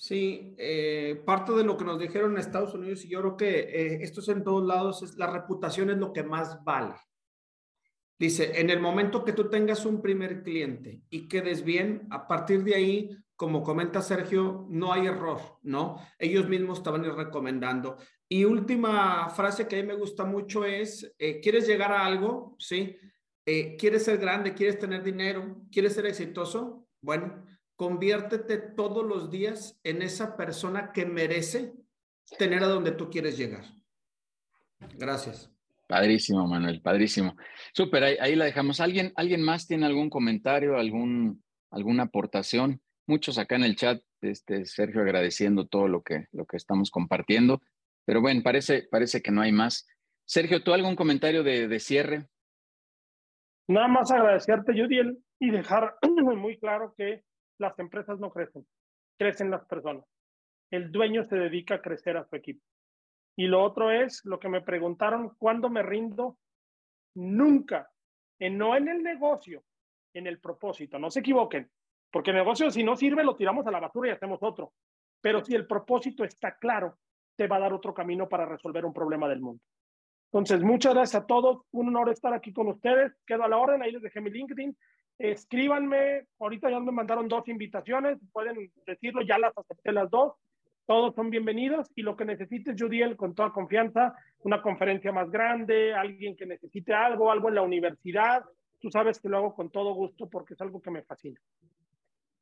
Sí, eh, parte de lo que nos dijeron en Estados Unidos, y yo creo que eh, esto es en todos lados, es la reputación es lo que más vale. Dice, en el momento que tú tengas un primer cliente y quedes bien, a partir de ahí, como comenta Sergio, no hay error, ¿no? Ellos mismos estaban recomendando. Y última frase que a mí me gusta mucho es, eh, ¿quieres llegar a algo? ¿Sí? ¿Quieres ser grande? ¿Quieres tener dinero? ¿Quieres ser exitoso? Bueno, conviértete todos los días en esa persona que merece tener a donde tú quieres llegar. Gracias. Padrísimo, Manuel, padrísimo. Súper, ahí, la dejamos. ¿Alguien, ¿Alguien más tiene algún comentario, algún, alguna aportación? Muchos acá en el chat, este, Sergio, agradeciendo todo lo que, lo que estamos compartiendo. Pero bueno, parece, parece que no hay más. Sergio, ¿tú algún comentario de, de cierre? Nada más agradecerte, Judiel, y dejar muy claro que las empresas no crecen, crecen las personas. El dueño se dedica a crecer a su equipo. Y lo otro es lo que me preguntaron, ¿cuándo me rindo? Nunca, en, no en el negocio, en el propósito. No se equivoquen, porque el negocio si no sirve lo tiramos a la basura y hacemos otro. Pero si el propósito está claro, te va a dar otro camino para resolver un problema del mundo. Entonces, muchas gracias a todos. Un honor estar aquí con ustedes. Quedo a la orden. Ahí les dejé mi LinkedIn escríbanme, ahorita ya me mandaron dos invitaciones, pueden decirlo, ya las acepté las dos, todos son bienvenidos y lo que necesites, Judiel, con toda confianza, una conferencia más grande, alguien que necesite algo, algo en la universidad, tú sabes que lo hago con todo gusto porque es algo que me fascina.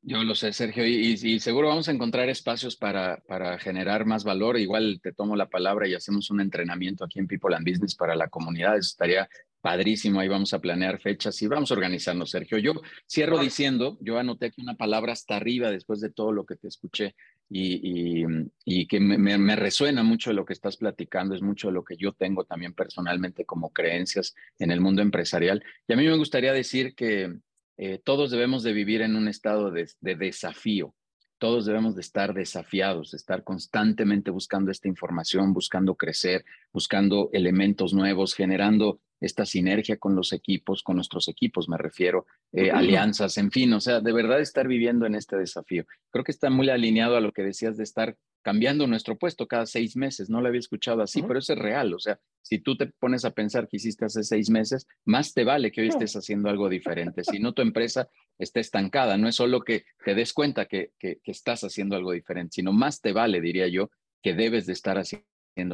Yo lo sé, Sergio, y, y, seguro vamos a encontrar espacios para, para, generar más valor. Igual te tomo la palabra y hacemos un entrenamiento aquí en People and Business para la comunidad. Eso estaría Padrísimo, ahí vamos a planear fechas y vamos a organizarnos, Sergio. Yo cierro diciendo, yo anoté aquí una palabra hasta arriba después de todo lo que te escuché y, y, que me, me, resuena mucho de lo que estás platicando, es mucho de lo que yo tengo también personalmente como creencias en el mundo empresarial. Y a mí me gustaría decir que eh, todos debemos de vivir en un estado de, de desafío. Todos debemos de estar desafiados, de estar constantemente buscando esta información, buscando crecer, buscando elementos nuevos, generando esta sinergia con los equipos, con nuestros equipos, me refiero, eh, alianzas, en fin, o sea, de verdad estar viviendo en este desafío. Creo que está muy alineado a lo que decías de estar cambiando nuestro puesto cada seis meses. No lo había escuchado así, pero eso es real. O sea, si tú te pones a pensar que hiciste hace seis meses, más te vale que hoy estés haciendo algo diferente. Si no, tu empresa está estancada. No es solo que te des cuenta que, que, que estás haciendo algo diferente, sino más te vale, diría yo, que debes de estar haciendo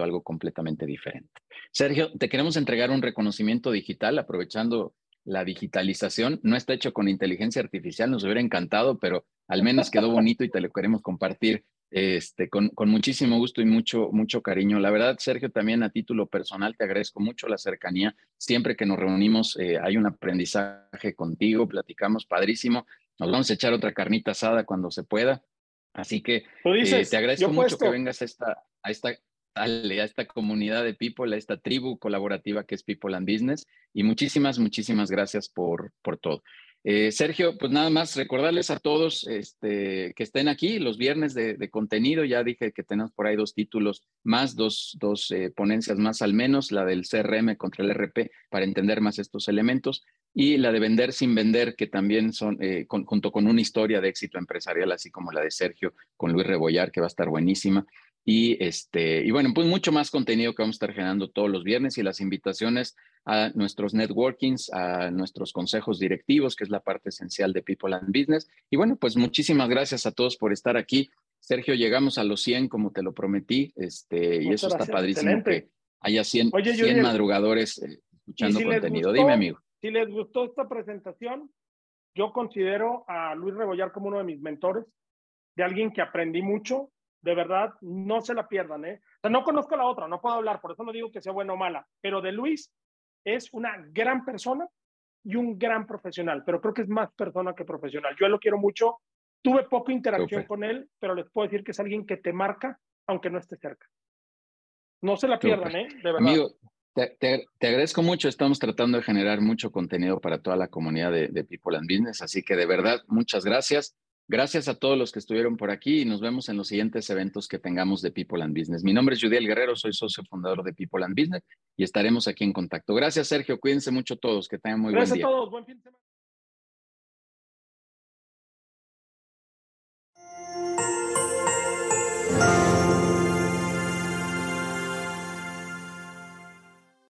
algo completamente diferente. Sergio, te queremos entregar un reconocimiento digital aprovechando la digitalización. No está hecho con inteligencia artificial, nos hubiera encantado, pero al menos quedó bonito y te lo queremos compartir este, con, con, muchísimo gusto y mucho, mucho cariño. La verdad, Sergio, también a título personal te agradezco mucho la cercanía. Siempre que nos reunimos eh, hay un aprendizaje contigo, platicamos padrísimo. Nos vamos a echar otra carnita asada cuando se pueda. Así que eh, te agradezco mucho que vengas a esta, a esta, a esta comunidad de People, a esta tribu colaborativa que es People and Business. Y muchísimas, muchísimas gracias por, por todo. Eh, Sergio, pues nada más recordarles a todos este, que estén aquí los viernes de, contenido. Ya dije que tenemos por ahí dos títulos más, dos, dos eh, ponencias más al menos, la del CRM contra el RP para entender más estos elementos y la de vender sin vender, que también son eh, junto con una historia de éxito empresarial, así como la de Sergio con Luis Rebollar, que va a estar buenísima. Y, este, y bueno, pues mucho más contenido que vamos a estar generando todos los viernes y las invitaciones a nuestros networkings, a nuestros consejos directivos, que es la parte esencial de People and Business. Y bueno, pues muchísimas gracias a todos por estar aquí. Sergio, llegamos a los 100 como te lo prometí, este, y eso está padrísimo que haya 100, madrugadores eh, escuchando contenido. Dime, amigo. Si les gustó esta presentación, yo considero a Luis Rebollar como uno de mis mentores, de alguien que aprendí mucho. De verdad, no se la pierdan, ¿eh? O sea, no conozco la otra, no puedo hablar, por eso no digo que sea buena o mala, pero de Luis es una gran persona y un gran profesional, pero creo que es más persona que profesional. Yo lo quiero mucho. Tuve poca interacción con él, pero les puedo decir que es alguien que te marca aunque no esté cerca. No se la pierdan, ¿eh? De verdad. Amigo, te, agradezco mucho. Estamos tratando de generar mucho contenido para toda la comunidad de, de, People and Business, así que de verdad, muchas gracias. Gracias a todos los que estuvieron por aquí y nos vemos en los siguientes eventos que tengamos de People and Business. Mi nombre es Judiel Guerrero, soy socio fundador de People and Business y estaremos aquí en contacto. Gracias, Sergio. Cuídense mucho todos. Que tengan muy buen día. Gracias a todos. Buen fin de semana.